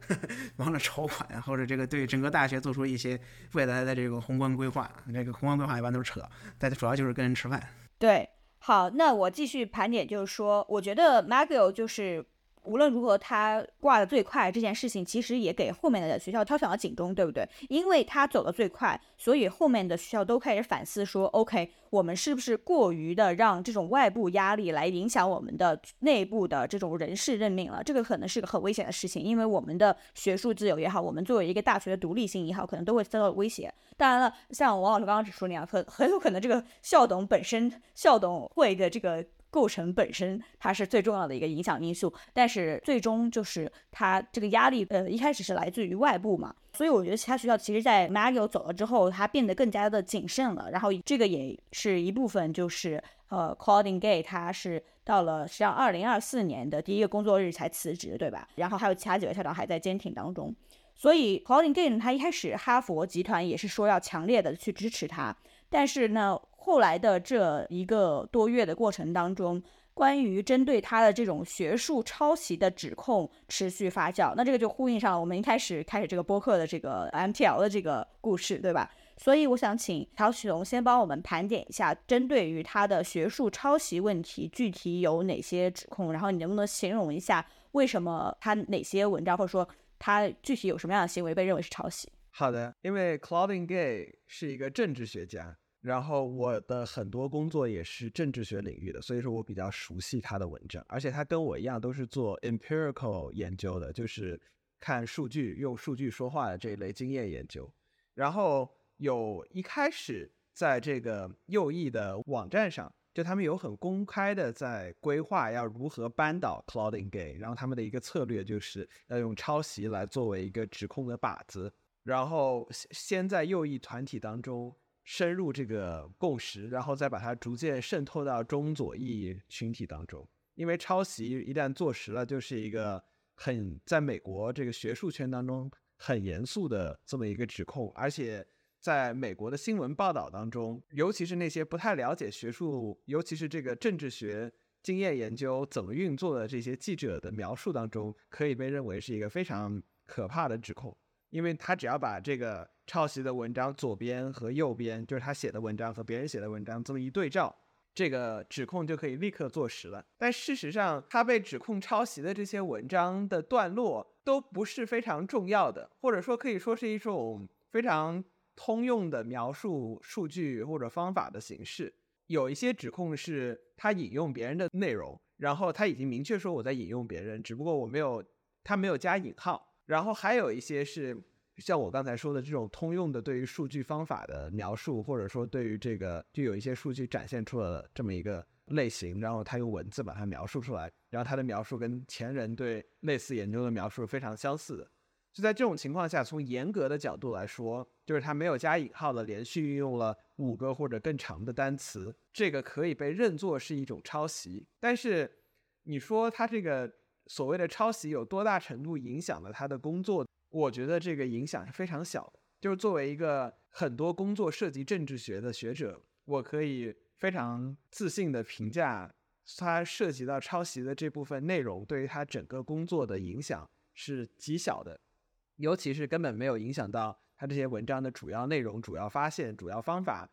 [laughs] 忙着筹款，或者这个对整个大学做出一些未来的这个宏观规划。这个宏观规划一般都是扯，但主要就是跟人吃饭。对，好，那我继续盘点，就是说，我觉得 Maggie 就是。无论如何，他挂的最快这件事情，其实也给后面的学校敲响了警钟，对不对？因为他走的最快，所以后面的学校都开始反思说：“OK，我们是不是过于的让这种外部压力来影响我们的内部的这种人事任命了？这个可能是个很危险的事情，因为我们的学术自由也好，我们作为一个大学的独立性也好，可能都会受到威胁。当然了，像王老师刚刚指出那样，很很有可能这个校董本身，校董会的这个。构成本身它是最重要的一个影响因素，但是最终就是它这个压力，呃，一开始是来自于外部嘛，所以我觉得其他学校其实，在 Maggie 走了之后，它变得更加的谨慎了，然后这个也是一部分，就是呃，Claudine Gay 他是到了实际上二零二四年的第一个工作日才辞职，对吧？然后还有其他几位校长还在坚挺当中，所以 Claudine Gay 他一开始哈佛集团也是说要强烈的去支持他，但是呢。后来的这一个多月的过程当中，关于针对他的这种学术抄袭的指控持续发酵，那这个就呼应上了我们一开始开始这个播客的这个 MTL 的这个故事，对吧？所以我想请曹启龙先帮我们盘点一下，针对于他的学术抄袭问题，具体有哪些指控？然后你能不能形容一下，为什么他哪些文章，或者说他具体有什么样的行为被认为是抄袭？好的，因为 Claudine Gay 是一个政治学家。然后我的很多工作也是政治学领域的，所以说我比较熟悉他的文章，而且他跟我一样都是做 empirical 研究的，就是看数据、用数据说话的这一类经验研究。然后有一开始在这个右翼的网站上，就他们有很公开的在规划要如何扳倒 Claudine Gay，然后他们的一个策略就是要用抄袭来作为一个指控的靶子，然后先在右翼团体当中。深入这个共识，然后再把它逐渐渗透到中左翼群体当中。因为抄袭一旦坐实了，就是一个很在美国这个学术圈当中很严肃的这么一个指控，而且在美国的新闻报道当中，尤其是那些不太了解学术，尤其是这个政治学经验研究怎么运作的这些记者的描述当中，可以被认为是一个非常可怕的指控，因为他只要把这个抄袭的文章左边和右边，就是他写的文章和别人写的文章这么一对照。这个指控就可以立刻坐实了，但事实上，他被指控抄袭的这些文章的段落都不是非常重要的，或者说可以说是一种非常通用的描述数据或者方法的形式。有一些指控是他引用别人的内容，然后他已经明确说我在引用别人，只不过我没有他没有加引号，然后还有一些是。像我刚才说的这种通用的对于数据方法的描述，或者说对于这个就有一些数据展现出了这么一个类型，然后他用文字把它描述出来，然后他的描述跟前人对类似研究的描述非常相似的。就在这种情况下，从严格的角度来说，就是他没有加引号的连续运用了五个或者更长的单词，这个可以被认作是一种抄袭。但是你说他这个所谓的抄袭有多大程度影响了他的工作？我觉得这个影响是非常小的。就是作为一个很多工作涉及政治学的学者，我可以非常自信的评价，他涉及到抄袭的这部分内容对于他整个工作的影响是极小的，尤其是根本没有影响到他这些文章的主要内容、主要发现、主要方法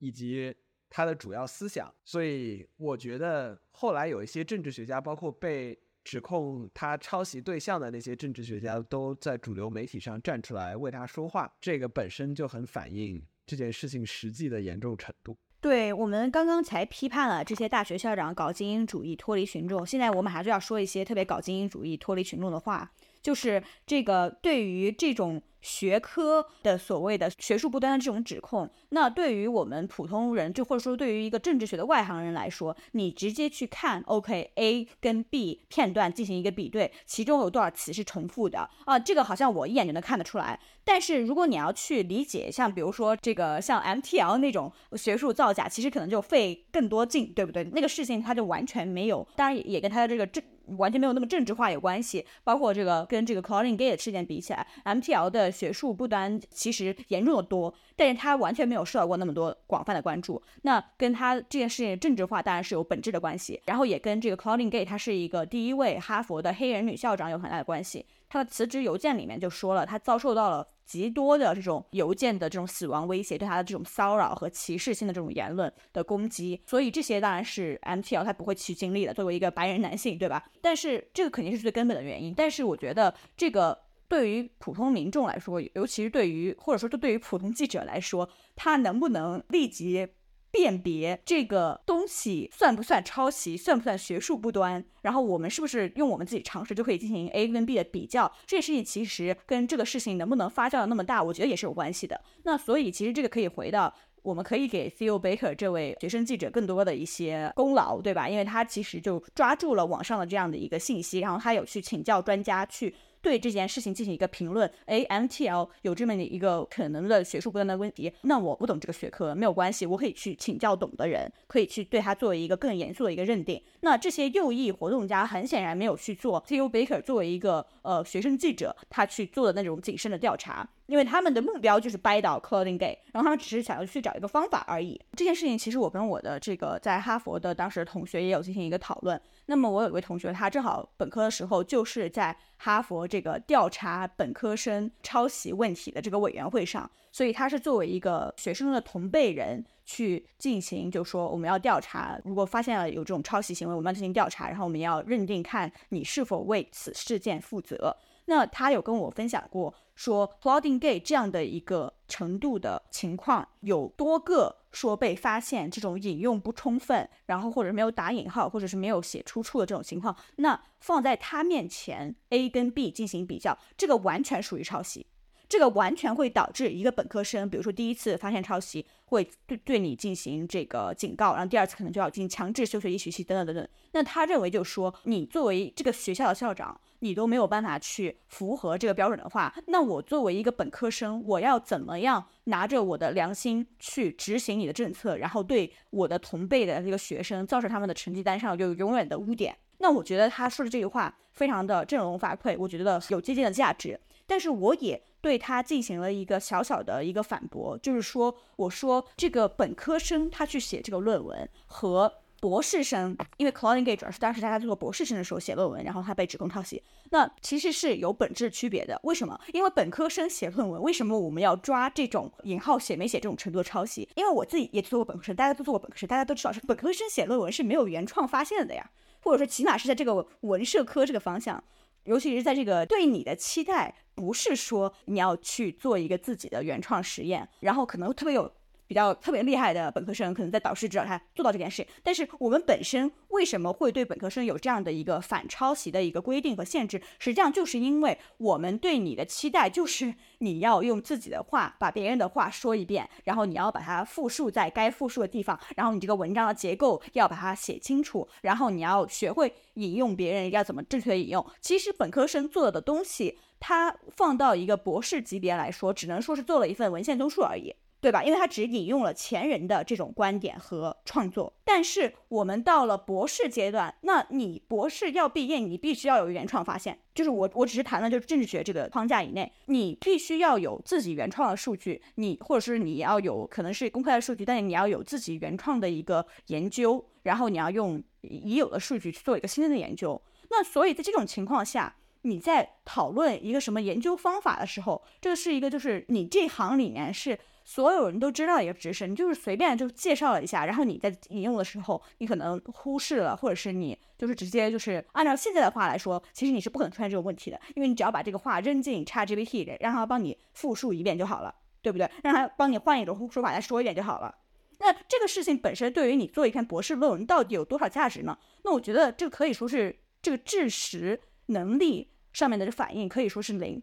以及他的主要思想。所以我觉得后来有一些政治学家，包括被。指控他抄袭对象的那些政治学家都在主流媒体上站出来为他说话，这个本身就很反映这件事情实际的严重程度。对我们刚刚才批判了这些大学校长搞精英主义、脱离群众，现在我们还是要说一些特别搞精英主义、脱离群众的话，就是这个对于这种。学科的所谓的学术不端的这种指控，那对于我们普通人，就或者说对于一个政治学的外行人来说，你直接去看，OK A 跟 B 片段进行一个比对，其中有多少词是重复的啊？这个好像我一眼就能看得出来。但是如果你要去理解，像比如说这个像 MTL 那种学术造假，其实可能就费更多劲，对不对？那个事情它就完全没有，当然也跟他的这个政。完全没有那么政治化有关系，包括这个跟这个 Claudine Gay 的事件比起来，MTL 的学术不端其实严重的多，但是他完全没有受到过那么多广泛的关注。那跟他这件事情政治化当然是有本质的关系，然后也跟这个 Claudine Gay 他是一个第一位哈佛的黑人女校长有很大的关系。他的辞职邮件里面就说了，他遭受到了极多的这种邮件的这种死亡威胁，对他的这种骚扰和歧视性的这种言论的攻击，所以这些当然是 MTL 他不会去经历的，作为一个白人男性，对吧？但是这个肯定是最根本的原因。但是我觉得这个对于普通民众来说，尤其是对于或者说对于普通记者来说，他能不能立即？辨别这个东西算不算抄袭，算不算学术不端，然后我们是不是用我们自己常识就可以进行 A 跟 B 的比较？这件事情其实跟这个事情能不能发酵的那么大，我觉得也是有关系的。那所以其实这个可以回到，我们可以给 Theo Baker 这位学生记者更多的一些功劳，对吧？因为他其实就抓住了网上的这样的一个信息，然后他有去请教专家去。对这件事情进行一个评论，哎，MTL 有这么的一个可能的学术不断的问题，那我不懂这个学科没有关系，我可以去请教懂的人，可以去对他作为一个更严肃的一个认定。那这些右翼活动家很显然没有去做 t o Baker 作为一个呃学生记者他去做的那种谨慎的调查。因为他们的目标就是掰倒 Clothing Gay，然后他们只是想要去找一个方法而已。这件事情其实我跟我的这个在哈佛的当时的同学也有进行一个讨论。那么我有一位同学，他正好本科的时候就是在哈佛这个调查本科生抄袭问题的这个委员会上，所以他是作为一个学生的同辈人去进行，就说我们要调查，如果发现了有这种抄袭行为，我们要进行调查，然后我们要认定看你是否为此事件负责。那他有跟我分享过，说 plodding Gay 这样的一个程度的情况，有多个说被发现这种引用不充分，然后或者没有打引号，或者是没有写出处的这种情况，那放在他面前 A 跟 B 进行比较，这个完全属于抄袭。这个完全会导致一个本科生，比如说第一次发现抄袭，会对对你进行这个警告，然后第二次可能就要进行强制休学一学期等等等等。那他认为就是说，你作为这个学校的校长，你都没有办法去符合这个标准的话，那我作为一个本科生，我要怎么样拿着我的良心去执行你的政策，然后对我的同辈的这个学生造成他们的成绩单上有永远的污点？那我觉得他说的这句话非常的振聋发聩，我觉得有借鉴的价值。但是我也对他进行了一个小小的一个反驳，就是说，我说这个本科生他去写这个论文和博士生，因为 Claudine Gay 主要是当时他在做博士生的时候写论文，然后他被指控抄袭，那其实是有本质区别的。为什么？因为本科生写论文，为什么我们要抓这种引号写没写这种程度的抄袭？因为我自己也做过本科生，大家都做过本科生，大家都知道是本科生写论文是没有原创发现的呀，或者说起码是在这个文社科这个方向，尤其是在这个对你的期待不是说你要去做一个自己的原创实验，然后可能特别有。比较特别厉害的本科生，可能在导师指导他做到这件事。但是我们本身为什么会对本科生有这样的一个反抄袭的一个规定和限制？实际上就是因为我们对你的期待就是你要用自己的话把别人的话说一遍，然后你要把它复述在该复述的地方，然后你这个文章的结构要把它写清楚，然后你要学会引用别人要怎么正确的引用。其实本科生做的东西，他放到一个博士级别来说，只能说是做了一份文献综述而已。对吧？因为他只引用了前人的这种观点和创作，但是我们到了博士阶段，那你博士要毕业，你必须要有原创发现。就是我，我只是谈了就是政治学这个框架以内，你必须要有自己原创的数据，你或者是你要有可能是公开的数据，但是你要有自己原创的一个研究，然后你要用已有的数据去做一个新的研究。那所以在这种情况下，你在讨论一个什么研究方法的时候，这个是一个就是你这行里面是。所有人都知道一个知识，你就是随便就介绍了一下，然后你在引用的时候，你可能忽视了，或者是你就是直接就是按照现在的话来说，其实你是不可能出现这种问题的，因为你只要把这个话扔进 ChatGPT，里让它帮你复述一遍就好了，对不对？让它帮你换一种说法再说一遍就好了。那这个事情本身对于你做一篇博士论文到底有多少价值呢？那我觉得这可以说是这个知识能力上面的反应可以说是零。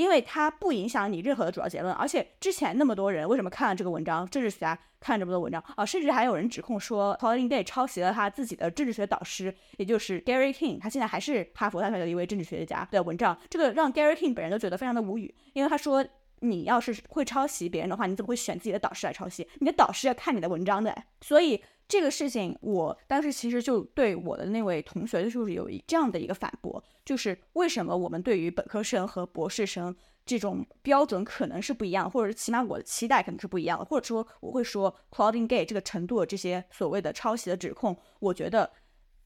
因为它不影响你任何的主要结论，而且之前那么多人为什么看了这个文章，政治学家看了这么多文章啊，甚至还有人指控说 Colin Day 抄袭了他自己的政治学导师，也就是 Gary King，他现在还是哈佛大学的一位政治学家的文章，这个让 Gary King 本人都觉得非常的无语，因为他说你要是会抄袭别人的话，你怎么会选自己的导师来抄袭？你的导师要看你的文章的，所以。这个事情，我当时其实就对我的那位同学就是有一这样的一个反驳，就是为什么我们对于本科生和博士生这种标准可能是不一样，或者起码我的期待可能是不一样的，或者说我会说 Claudine Gay 这个程度的这些所谓的抄袭的指控，我觉得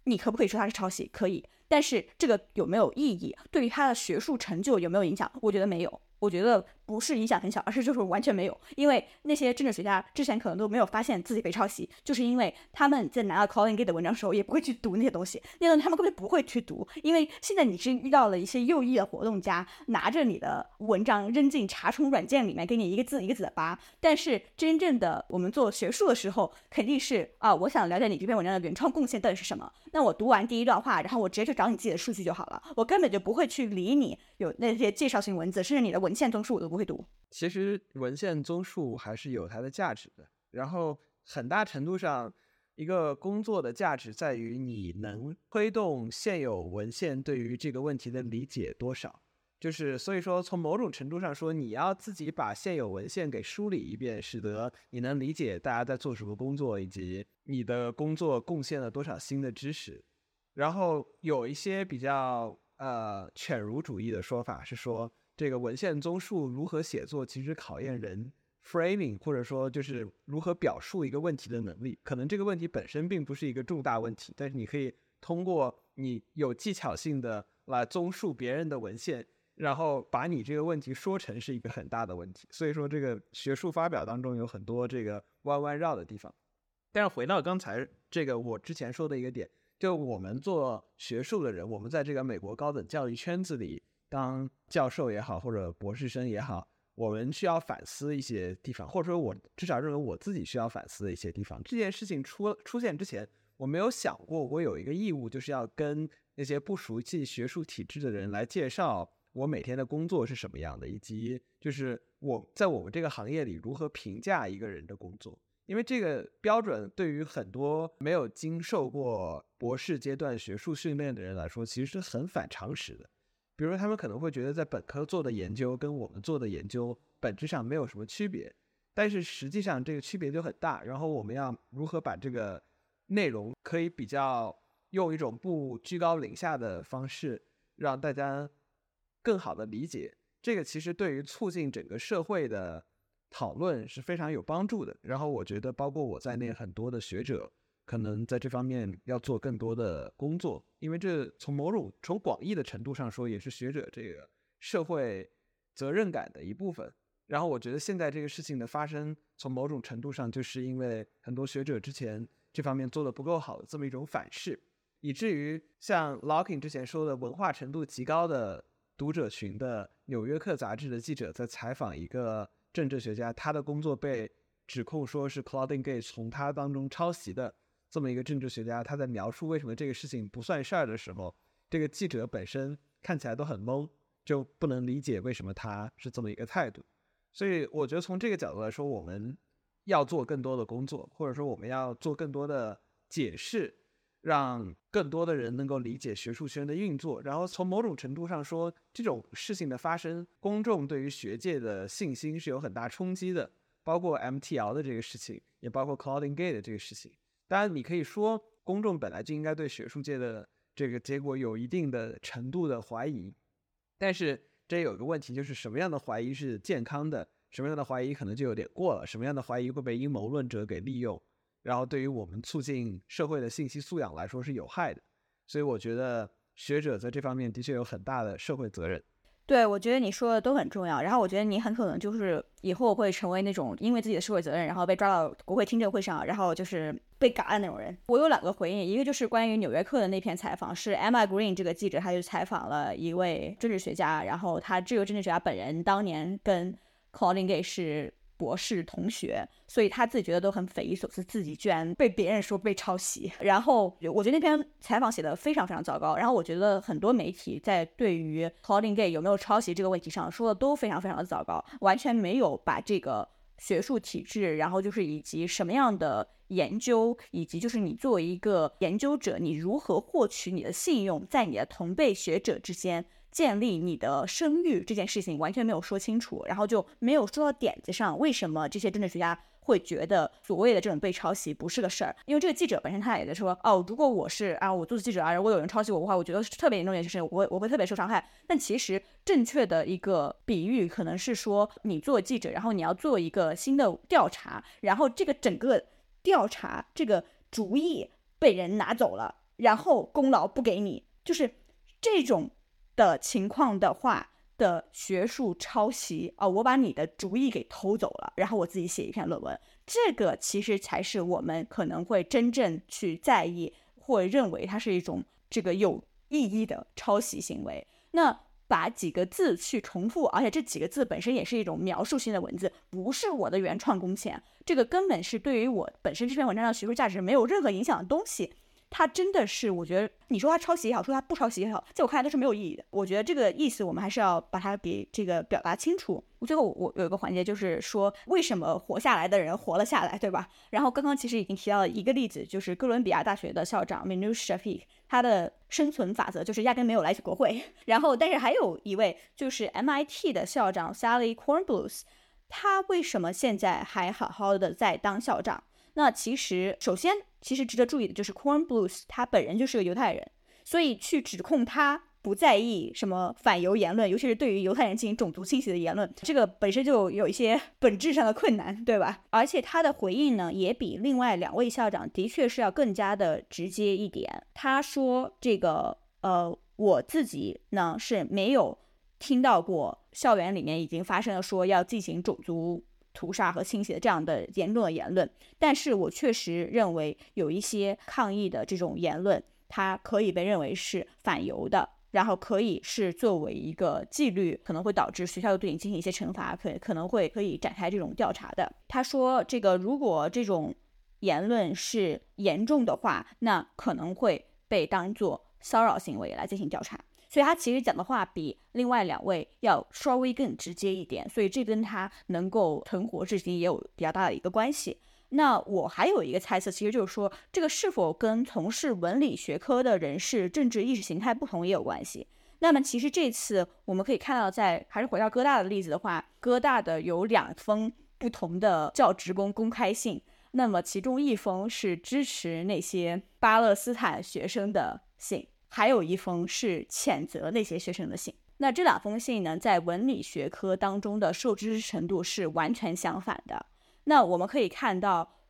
你可不可以说他是抄袭？可以，但是这个有没有意义？对于他的学术成就有没有影响？我觉得没有。我觉得不是影响很小，而是就是完全没有，因为那些政治学家之前可能都没有发现自己被抄袭，就是因为他们在拿到 Colin Gay 的文章时候也不会去读那些东西，那东西他们根本不会去读，因为现在你是遇到了一些右翼的活动家，拿着你的文章扔进查重软件里面，给你一个字一个字的扒。但是真正的我们做学术的时候，肯定是啊，我想了解你这篇文章的原创贡献到底是什么，那我读完第一段话，然后我直接去找你自己的数据就好了，我根本就不会去理你有那些介绍性文字，甚至你的文。献综述我都不会读。其实文献综述还是有它的价值的。然后很大程度上，一个工作的价值在于你能推动现有文献对于这个问题的理解多少。就是所以说，从某种程度上说，你要自己把现有文献给梳理一遍，使得你能理解大家在做什么工作，以及你的工作贡献了多少新的知识。然后有一些比较呃犬儒主义的说法是说。这个文献综述如何写作，其实考验人 framing，或者说就是如何表述一个问题的能力。可能这个问题本身并不是一个重大问题，但是你可以通过你有技巧性的来综述别人的文献，然后把你这个问题说成是一个很大的问题。所以说，这个学术发表当中有很多这个弯弯绕的地方。但是回到刚才这个我之前说的一个点，就我们做学术的人，我们在这个美国高等教育圈子里。当教授也好，或者博士生也好，我们需要反思一些地方，或者说，我至少认为我自己需要反思的一些地方。这件事情出出现之前，我没有想过我有一个义务，就是要跟那些不熟悉学术体制的人来介绍我每天的工作是什么样的，以及就是我在我们这个行业里如何评价一个人的工作。因为这个标准对于很多没有经受过博士阶段学术训练的人来说，其实是很反常识的。比如，他们可能会觉得在本科做的研究跟我们做的研究本质上没有什么区别，但是实际上这个区别就很大。然后我们要如何把这个内容可以比较用一种不居高临下的方式让大家更好的理解，这个其实对于促进整个社会的讨论是非常有帮助的。然后我觉得，包括我在内，很多的学者可能在这方面要做更多的工作，因为这从某种从广义的程度上说，也是学者这个社会责任感的一部分。然后我觉得现在这个事情的发生，从某种程度上就是因为很多学者之前这方面做的不够好的这么一种反噬，以至于像 Locking 之前说的文化程度极高的。读者群的《纽约客》杂志的记者在采访一个政治学家，他的工作被指控说是 Claudine Gay 从他当中抄袭的。这么一个政治学家，他在描述为什么这个事情不算事儿的时候，这个记者本身看起来都很懵，就不能理解为什么他是这么一个态度。所以，我觉得从这个角度来说，我们要做更多的工作，或者说我们要做更多的解释。让更多的人能够理解学术圈的运作，然后从某种程度上说，这种事情的发生，公众对于学界的信心是有很大冲击的。包括 MTL 的这个事情，也包括 Claudine Gay 的这个事情。当然，你可以说公众本来就应该对学术界的这个结果有一定的程度的怀疑，但是这有个问题，就是什么样的怀疑是健康的，什么样的怀疑可能就有点过了，什么样的怀疑会被阴谋论者给利用。然后，对于我们促进社会的信息素养来说是有害的，所以我觉得学者在这方面的确有很大的社会责任。对，我觉得你说的都很重要。然后，我觉得你很可能就是以后会成为那种因为自己的社会责任，然后被抓到国会听证会上，然后就是被嘎的那种人。我有两个回应，一个就是关于《纽约客》的那篇采访，是 Emma Green 这个记者，他就采访了一位政治学家，然后他这个政治学家本人当年跟 calling Gay 是。博士同学，所以他自己觉得都很匪夷所思，自己居然被别人说被抄袭。然后我觉得那篇采访写的非常非常糟糕。然后我觉得很多媒体在对于 Claudine Gay 有没有抄袭这个问题上说的都非常非常的糟糕，完全没有把这个学术体制，然后就是以及什么样的研究，以及就是你作为一个研究者，你如何获取你的信用，在你的同辈学者之间。建立你的声誉这件事情完全没有说清楚，然后就没有说到点子上。为什么这些政治学家会觉得所谓的这种被抄袭不是个事儿？因为这个记者本身他也在说，哦，如果我是啊，我做记者啊，如果有人抄袭我的话，我觉得是特别严重的一件事情，我我会特别受伤害。但其实正确的一个比喻可能是说，你做记者，然后你要做一个新的调查，然后这个整个调查这个主意被人拿走了，然后功劳不给你，就是这种。的情况的话的学术抄袭啊，我把你的主意给偷走了，然后我自己写一篇论文，这个其实才是我们可能会真正去在意或认为它是一种这个有意义的抄袭行为。那把几个字去重复，而且这几个字本身也是一种描述性的文字，不是我的原创贡献，这个根本是对于我本身这篇文章的学术价值没有任何影响的东西。他真的是，我觉得你说他抄袭也好，说他不抄袭也好，在我看来都是没有意义的。我觉得这个意思我们还是要把它给这个表达清楚。最后我有一个环节就是说，为什么活下来的人活了下来，对吧？然后刚刚其实已经提到了一个例子，就是哥伦比亚大学的校长 m i n u s h a f i q 他的生存法则就是压根没有来国会。[laughs] 然后，但是还有一位就是 MIT 的校长 Sally Kornblus，他为什么现在还好好的在当校长？那其实首先。其实值得注意的就是 Kornblus 他本人就是个犹太人，所以去指控他不在意什么反犹言论，尤其是对于犹太人进行种族清洗的言论，这个本身就有一些 [laughs] 本质上的困难，对吧？而且他的回应呢，也比另外两位校长的确是要更加的直接一点。他说：“这个呃，我自己呢是没有听到过校园里面已经发生了说要进行种族。”屠杀和清洗的这样的严重的言论，但是我确实认为有一些抗议的这种言论，它可以被认为是反犹的，然后可以是作为一个纪律，可能会导致学校对你进行一些惩罚，可可能会可以展开这种调查的。他说，这个如果这种言论是严重的话，那可能会被当作骚扰行为来进行调查。所以他其实讲的话比另外两位要稍微更直接一点，所以这跟他能够存活至今也有比较大的一个关系。那我还有一个猜测，其实就是说这个是否跟从事文理学科的人士政治意识形态不同也有关系。那么其实这次我们可以看到，在还是回到哥大的例子的话，哥大的有两封不同的教职工公开信，那么其中一封是支持那些巴勒斯坦学生的信。还有一封是谴责那些学生的信。那这两封信呢，在文理学科当中的受支持程度是完全相反的。那我们可以看到，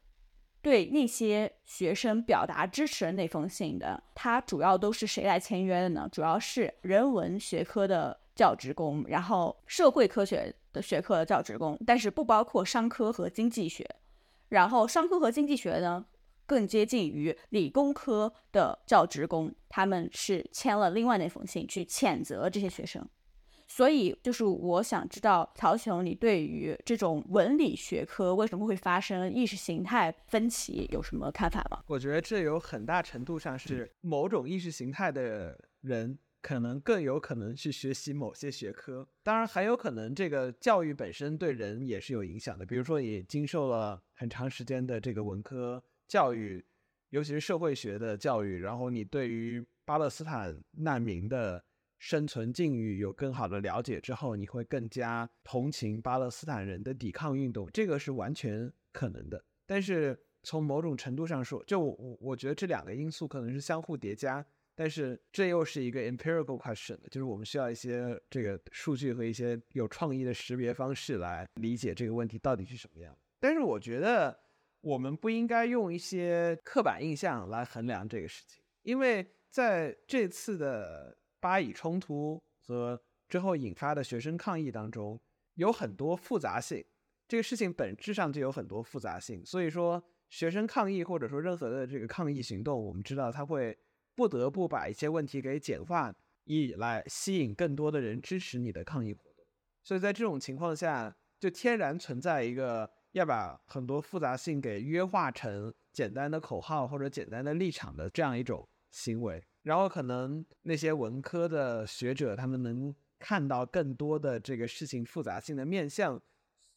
对那些学生表达支持的那封信的，它主要都是谁来签约的呢？主要是人文学科的教职工，然后社会科学的学科的教职工，但是不包括商科和经济学。然后商科和经济学呢，更接近于理工科的教职工，他们是签了另外那封信去谴责这些学生。所以，就是我想知道曹雄，你对于这种文理学科为什么会发生意识形态分歧有什么看法吗？我觉得这有很大程度上是某种意识形态的人可能更有可能去学习某些学科，当然还有可能这个教育本身对人也是有影响的。比如说，你经受了很长时间的这个文科教育，尤其是社会学的教育，然后你对于巴勒斯坦难民的。生存境遇有更好的了解之后，你会更加同情巴勒斯坦人的抵抗运动，这个是完全可能的。但是从某种程度上说，就我我觉得这两个因素可能是相互叠加，但是这又是一个 empirical question，就是我们需要一些这个数据和一些有创意的识别方式来理解这个问题到底是什么样。但是我觉得我们不应该用一些刻板印象来衡量这个事情，因为在这次的。巴以冲突和之后引发的学生抗议当中有很多复杂性，这个事情本质上就有很多复杂性。所以说，学生抗议或者说任何的这个抗议行动，我们知道他会不得不把一些问题给简化，以来吸引更多的人支持你的抗议活动。所以在这种情况下，就天然存在一个要把很多复杂性给约化成简单的口号或者简单的立场的这样一种行为。然后可能那些文科的学者，他们能看到更多的这个事情复杂性的面向，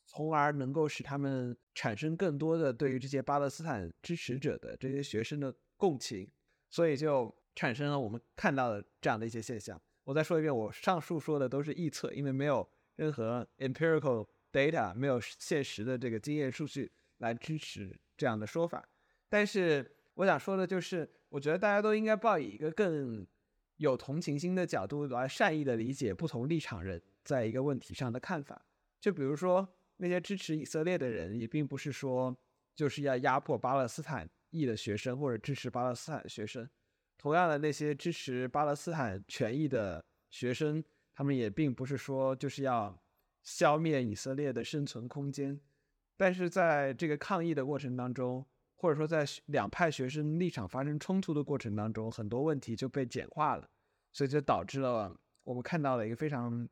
从而能够使他们产生更多的对于这些巴勒斯坦支持者的这些学生的共情，所以就产生了我们看到的这样的一些现象。我再说一遍，我上述说的都是臆测，因为没有任何 empirical data，没有现实的这个经验数据来支持这样的说法。但是我想说的就是。我觉得大家都应该抱以一个更有同情心的角度来善意的理解不同立场人在一个问题上的看法。就比如说那些支持以色列的人，也并不是说就是要压迫巴勒斯坦裔的学生或者支持巴勒斯坦学生。同样的，那些支持巴勒斯坦权益的学生，他们也并不是说就是要消灭以色列的生存空间。但是在这个抗议的过程当中，或者说，在两派学生立场发生冲突的过程当中，很多问题就被简化了，所以就导致了我们看到了一个非常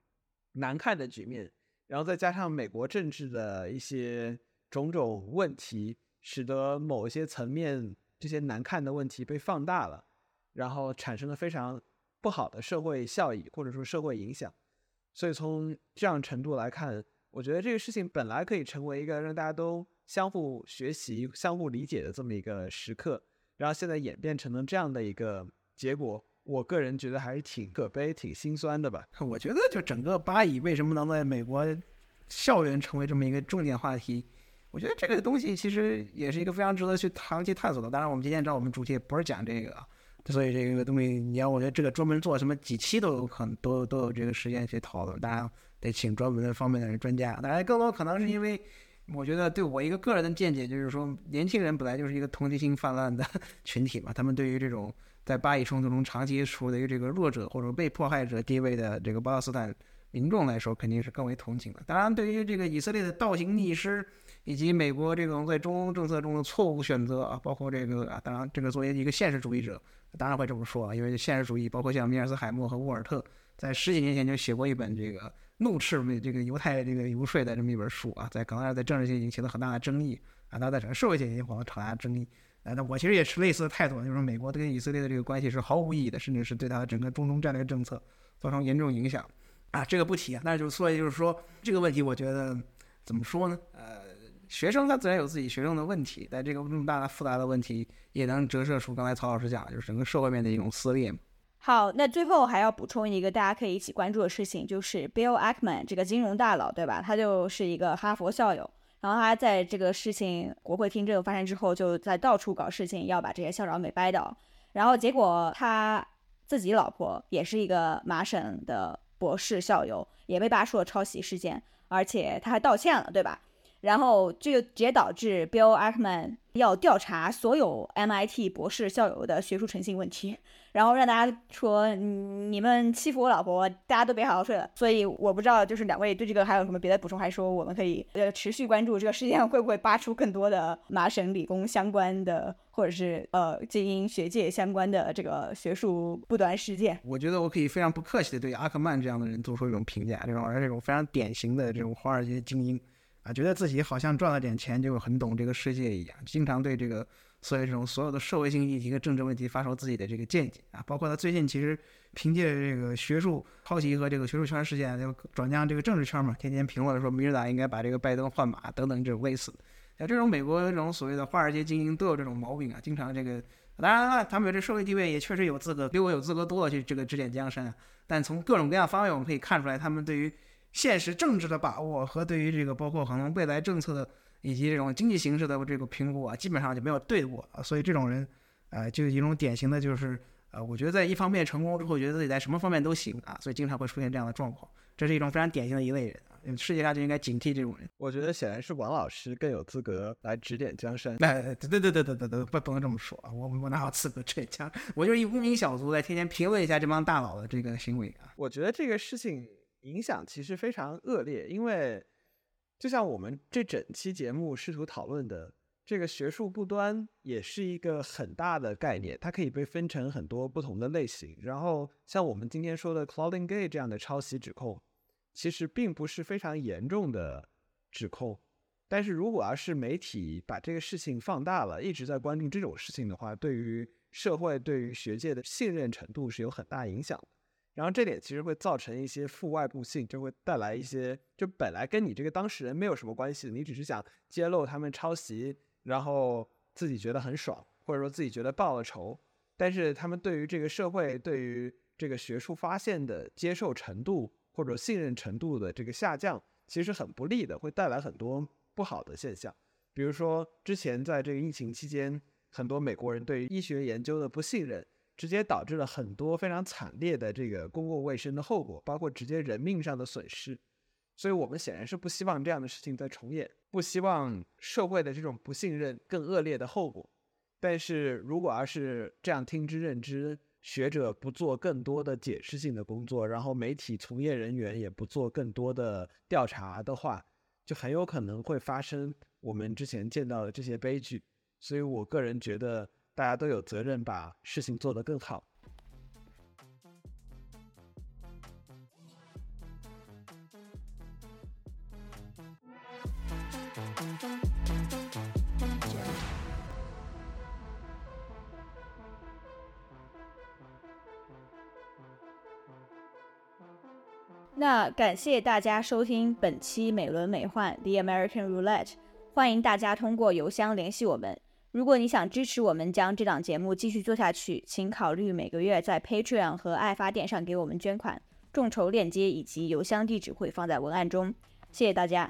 难看的局面。然后再加上美国政治的一些种种问题，使得某一些层面这些难看的问题被放大了，然后产生了非常不好的社会效益或者说社会影响。所以从这样程度来看，我觉得这个事情本来可以成为一个让大家都。相互学习、相互理解的这么一个时刻，然后现在演变成了这样的一个结果，我个人觉得还是挺可悲、挺心酸的吧。我觉得，就整个巴以为什么能在美国校园成为这么一个重点话题，我觉得这个东西其实也是一个非常值得去长期探索的。当然，我们今天知道我们主题也不是讲这个，所以这个东西你要我觉得这个专门做什么几期都有可能，都都有这个时间去讨论。当然得请专门的方面的人专家。当然，更多可能是因为。我觉得对我一个个人的见解就是说，年轻人本来就是一个同情心泛滥的 [laughs] 群体嘛，他们对于这种在巴以冲突中长期处于这个弱者或者被迫害者地位的这个巴勒斯坦民众来说，肯定是更为同情的。当然，对于这个以色列的倒行逆施以及美国这种在中东政策中的错误选择啊，包括这个啊，当然这个作为一个现实主义者，当然会这么说啊，因为现实主义包括像米尔斯海默和沃尔特在十几年前就写过一本这个。怒斥美这个犹太这个游说的这么一本书啊，在可能在政治界引起了很大的争议啊，那在整个社会界也引起了很大的争议啊。那我其实也是类似的态度，就是说美国跟以色列的这个关系是毫无意义的，甚至是对他的整个中东战略政策造成严重影响啊。这个不提啊，那就所以就是说这个问题，我觉得怎么说呢？呃，学生他自然有自己学生的问题，但这个这么大的复杂的问题，也能折射出刚才曹老师讲的，就是整个社会面的一种撕裂。好，那最后还要补充一个大家可以一起关注的事情，就是 Bill Ackman 这个金融大佬，对吧？他就是一个哈佛校友，然后他在这个事情国会听证发生之后，就在到处搞事情，要把这些校长给掰倒。然后结果他自己老婆也是一个麻省的博士校友也被扒出了抄袭事件，而且他还道歉了，对吧？然后这就直接导致 Bill Ackman 要调查所有 MIT 博士校友的学术诚信问题，然后让大家说你们欺负我老婆，大家都别好好睡了。所以我不知道，就是两位对这个还有什么别的补充，还是说我们可以呃持续关注这个事件会不会扒出更多的麻省理工相关的，或者是呃精英学界相关的这个学术不端事件？我觉得我可以非常不客气的对阿克曼这样的人做出一种评价，这种而这种非常典型的这种华尔街精英。啊，觉得自己好像赚了点钱就很懂这个世界一样，经常对这个所谓这种所有的社会性议题和政治问题发表自己的这个见解啊。包括他最近其实凭借这个学术抄袭和这个学术圈事件，就转向这个政治圈嘛，天天评论说民主党应该把这个拜登换马等等这种类似的。像这种美国这种所谓的华尔街精英都有这种毛病啊，经常这个当然了，他们有这社会地位也确实有资格，比我有资格多了去这个指点江山。但从各种各样方面我们可以看出来，他们对于。现实政治的把握和对于这个包括可能未来政策的以及这种经济形势的这个评估啊，基本上就没有对过啊。所以这种人，呃，就一种典型的就是，呃，我觉得在一方面成功之后，觉得自己在什么方面都行啊，所以经常会出现这样的状况。这是一种非常典型的一类人啊，世界上就应该警惕这种人。我觉得显然是王老师更有资格来指点江山。哎，对对对对对对，不不能这么说啊，我我哪有资格指点江？我就是一无名小卒，在天天评论一下这帮大佬的这个行为啊。我觉得这个事情。影响其实非常恶劣，因为就像我们这整期节目试图讨论的，这个学术不端也是一个很大的概念，它可以被分成很多不同的类型。然后像我们今天说的 Claudine Gay 这样的抄袭指控，其实并不是非常严重的指控，但是如果要是媒体把这个事情放大了，一直在关注这种事情的话，对于社会、对于学界的信任程度是有很大影响的。然后这点其实会造成一些负外部性，就会带来一些，就本来跟你这个当事人没有什么关系，你只是想揭露他们抄袭，然后自己觉得很爽，或者说自己觉得报了仇，但是他们对于这个社会、对于这个学术发现的接受程度或者信任程度的这个下降，其实很不利的，会带来很多不好的现象。比如说之前在这个疫情期间，很多美国人对于医学研究的不信任。直接导致了很多非常惨烈的这个公共卫生的后果，包括直接人命上的损失。所以，我们显然是不希望这样的事情再重演，不希望社会的这种不信任更恶劣的后果。但是如果要是这样听之任之，学者不做更多的解释性的工作，然后媒体从业人员也不做更多的调查的话，就很有可能会发生我们之前见到的这些悲剧。所以我个人觉得。大家都有责任把事情做得更好。那感谢大家收听本期美轮美奂 The American Roulette，欢迎大家通过邮箱联系我们。如果你想支持我们将这档节目继续做下去，请考虑每个月在 Patreon 和爱发电上给我们捐款，众筹链接以及邮箱地址会放在文案中。谢谢大家。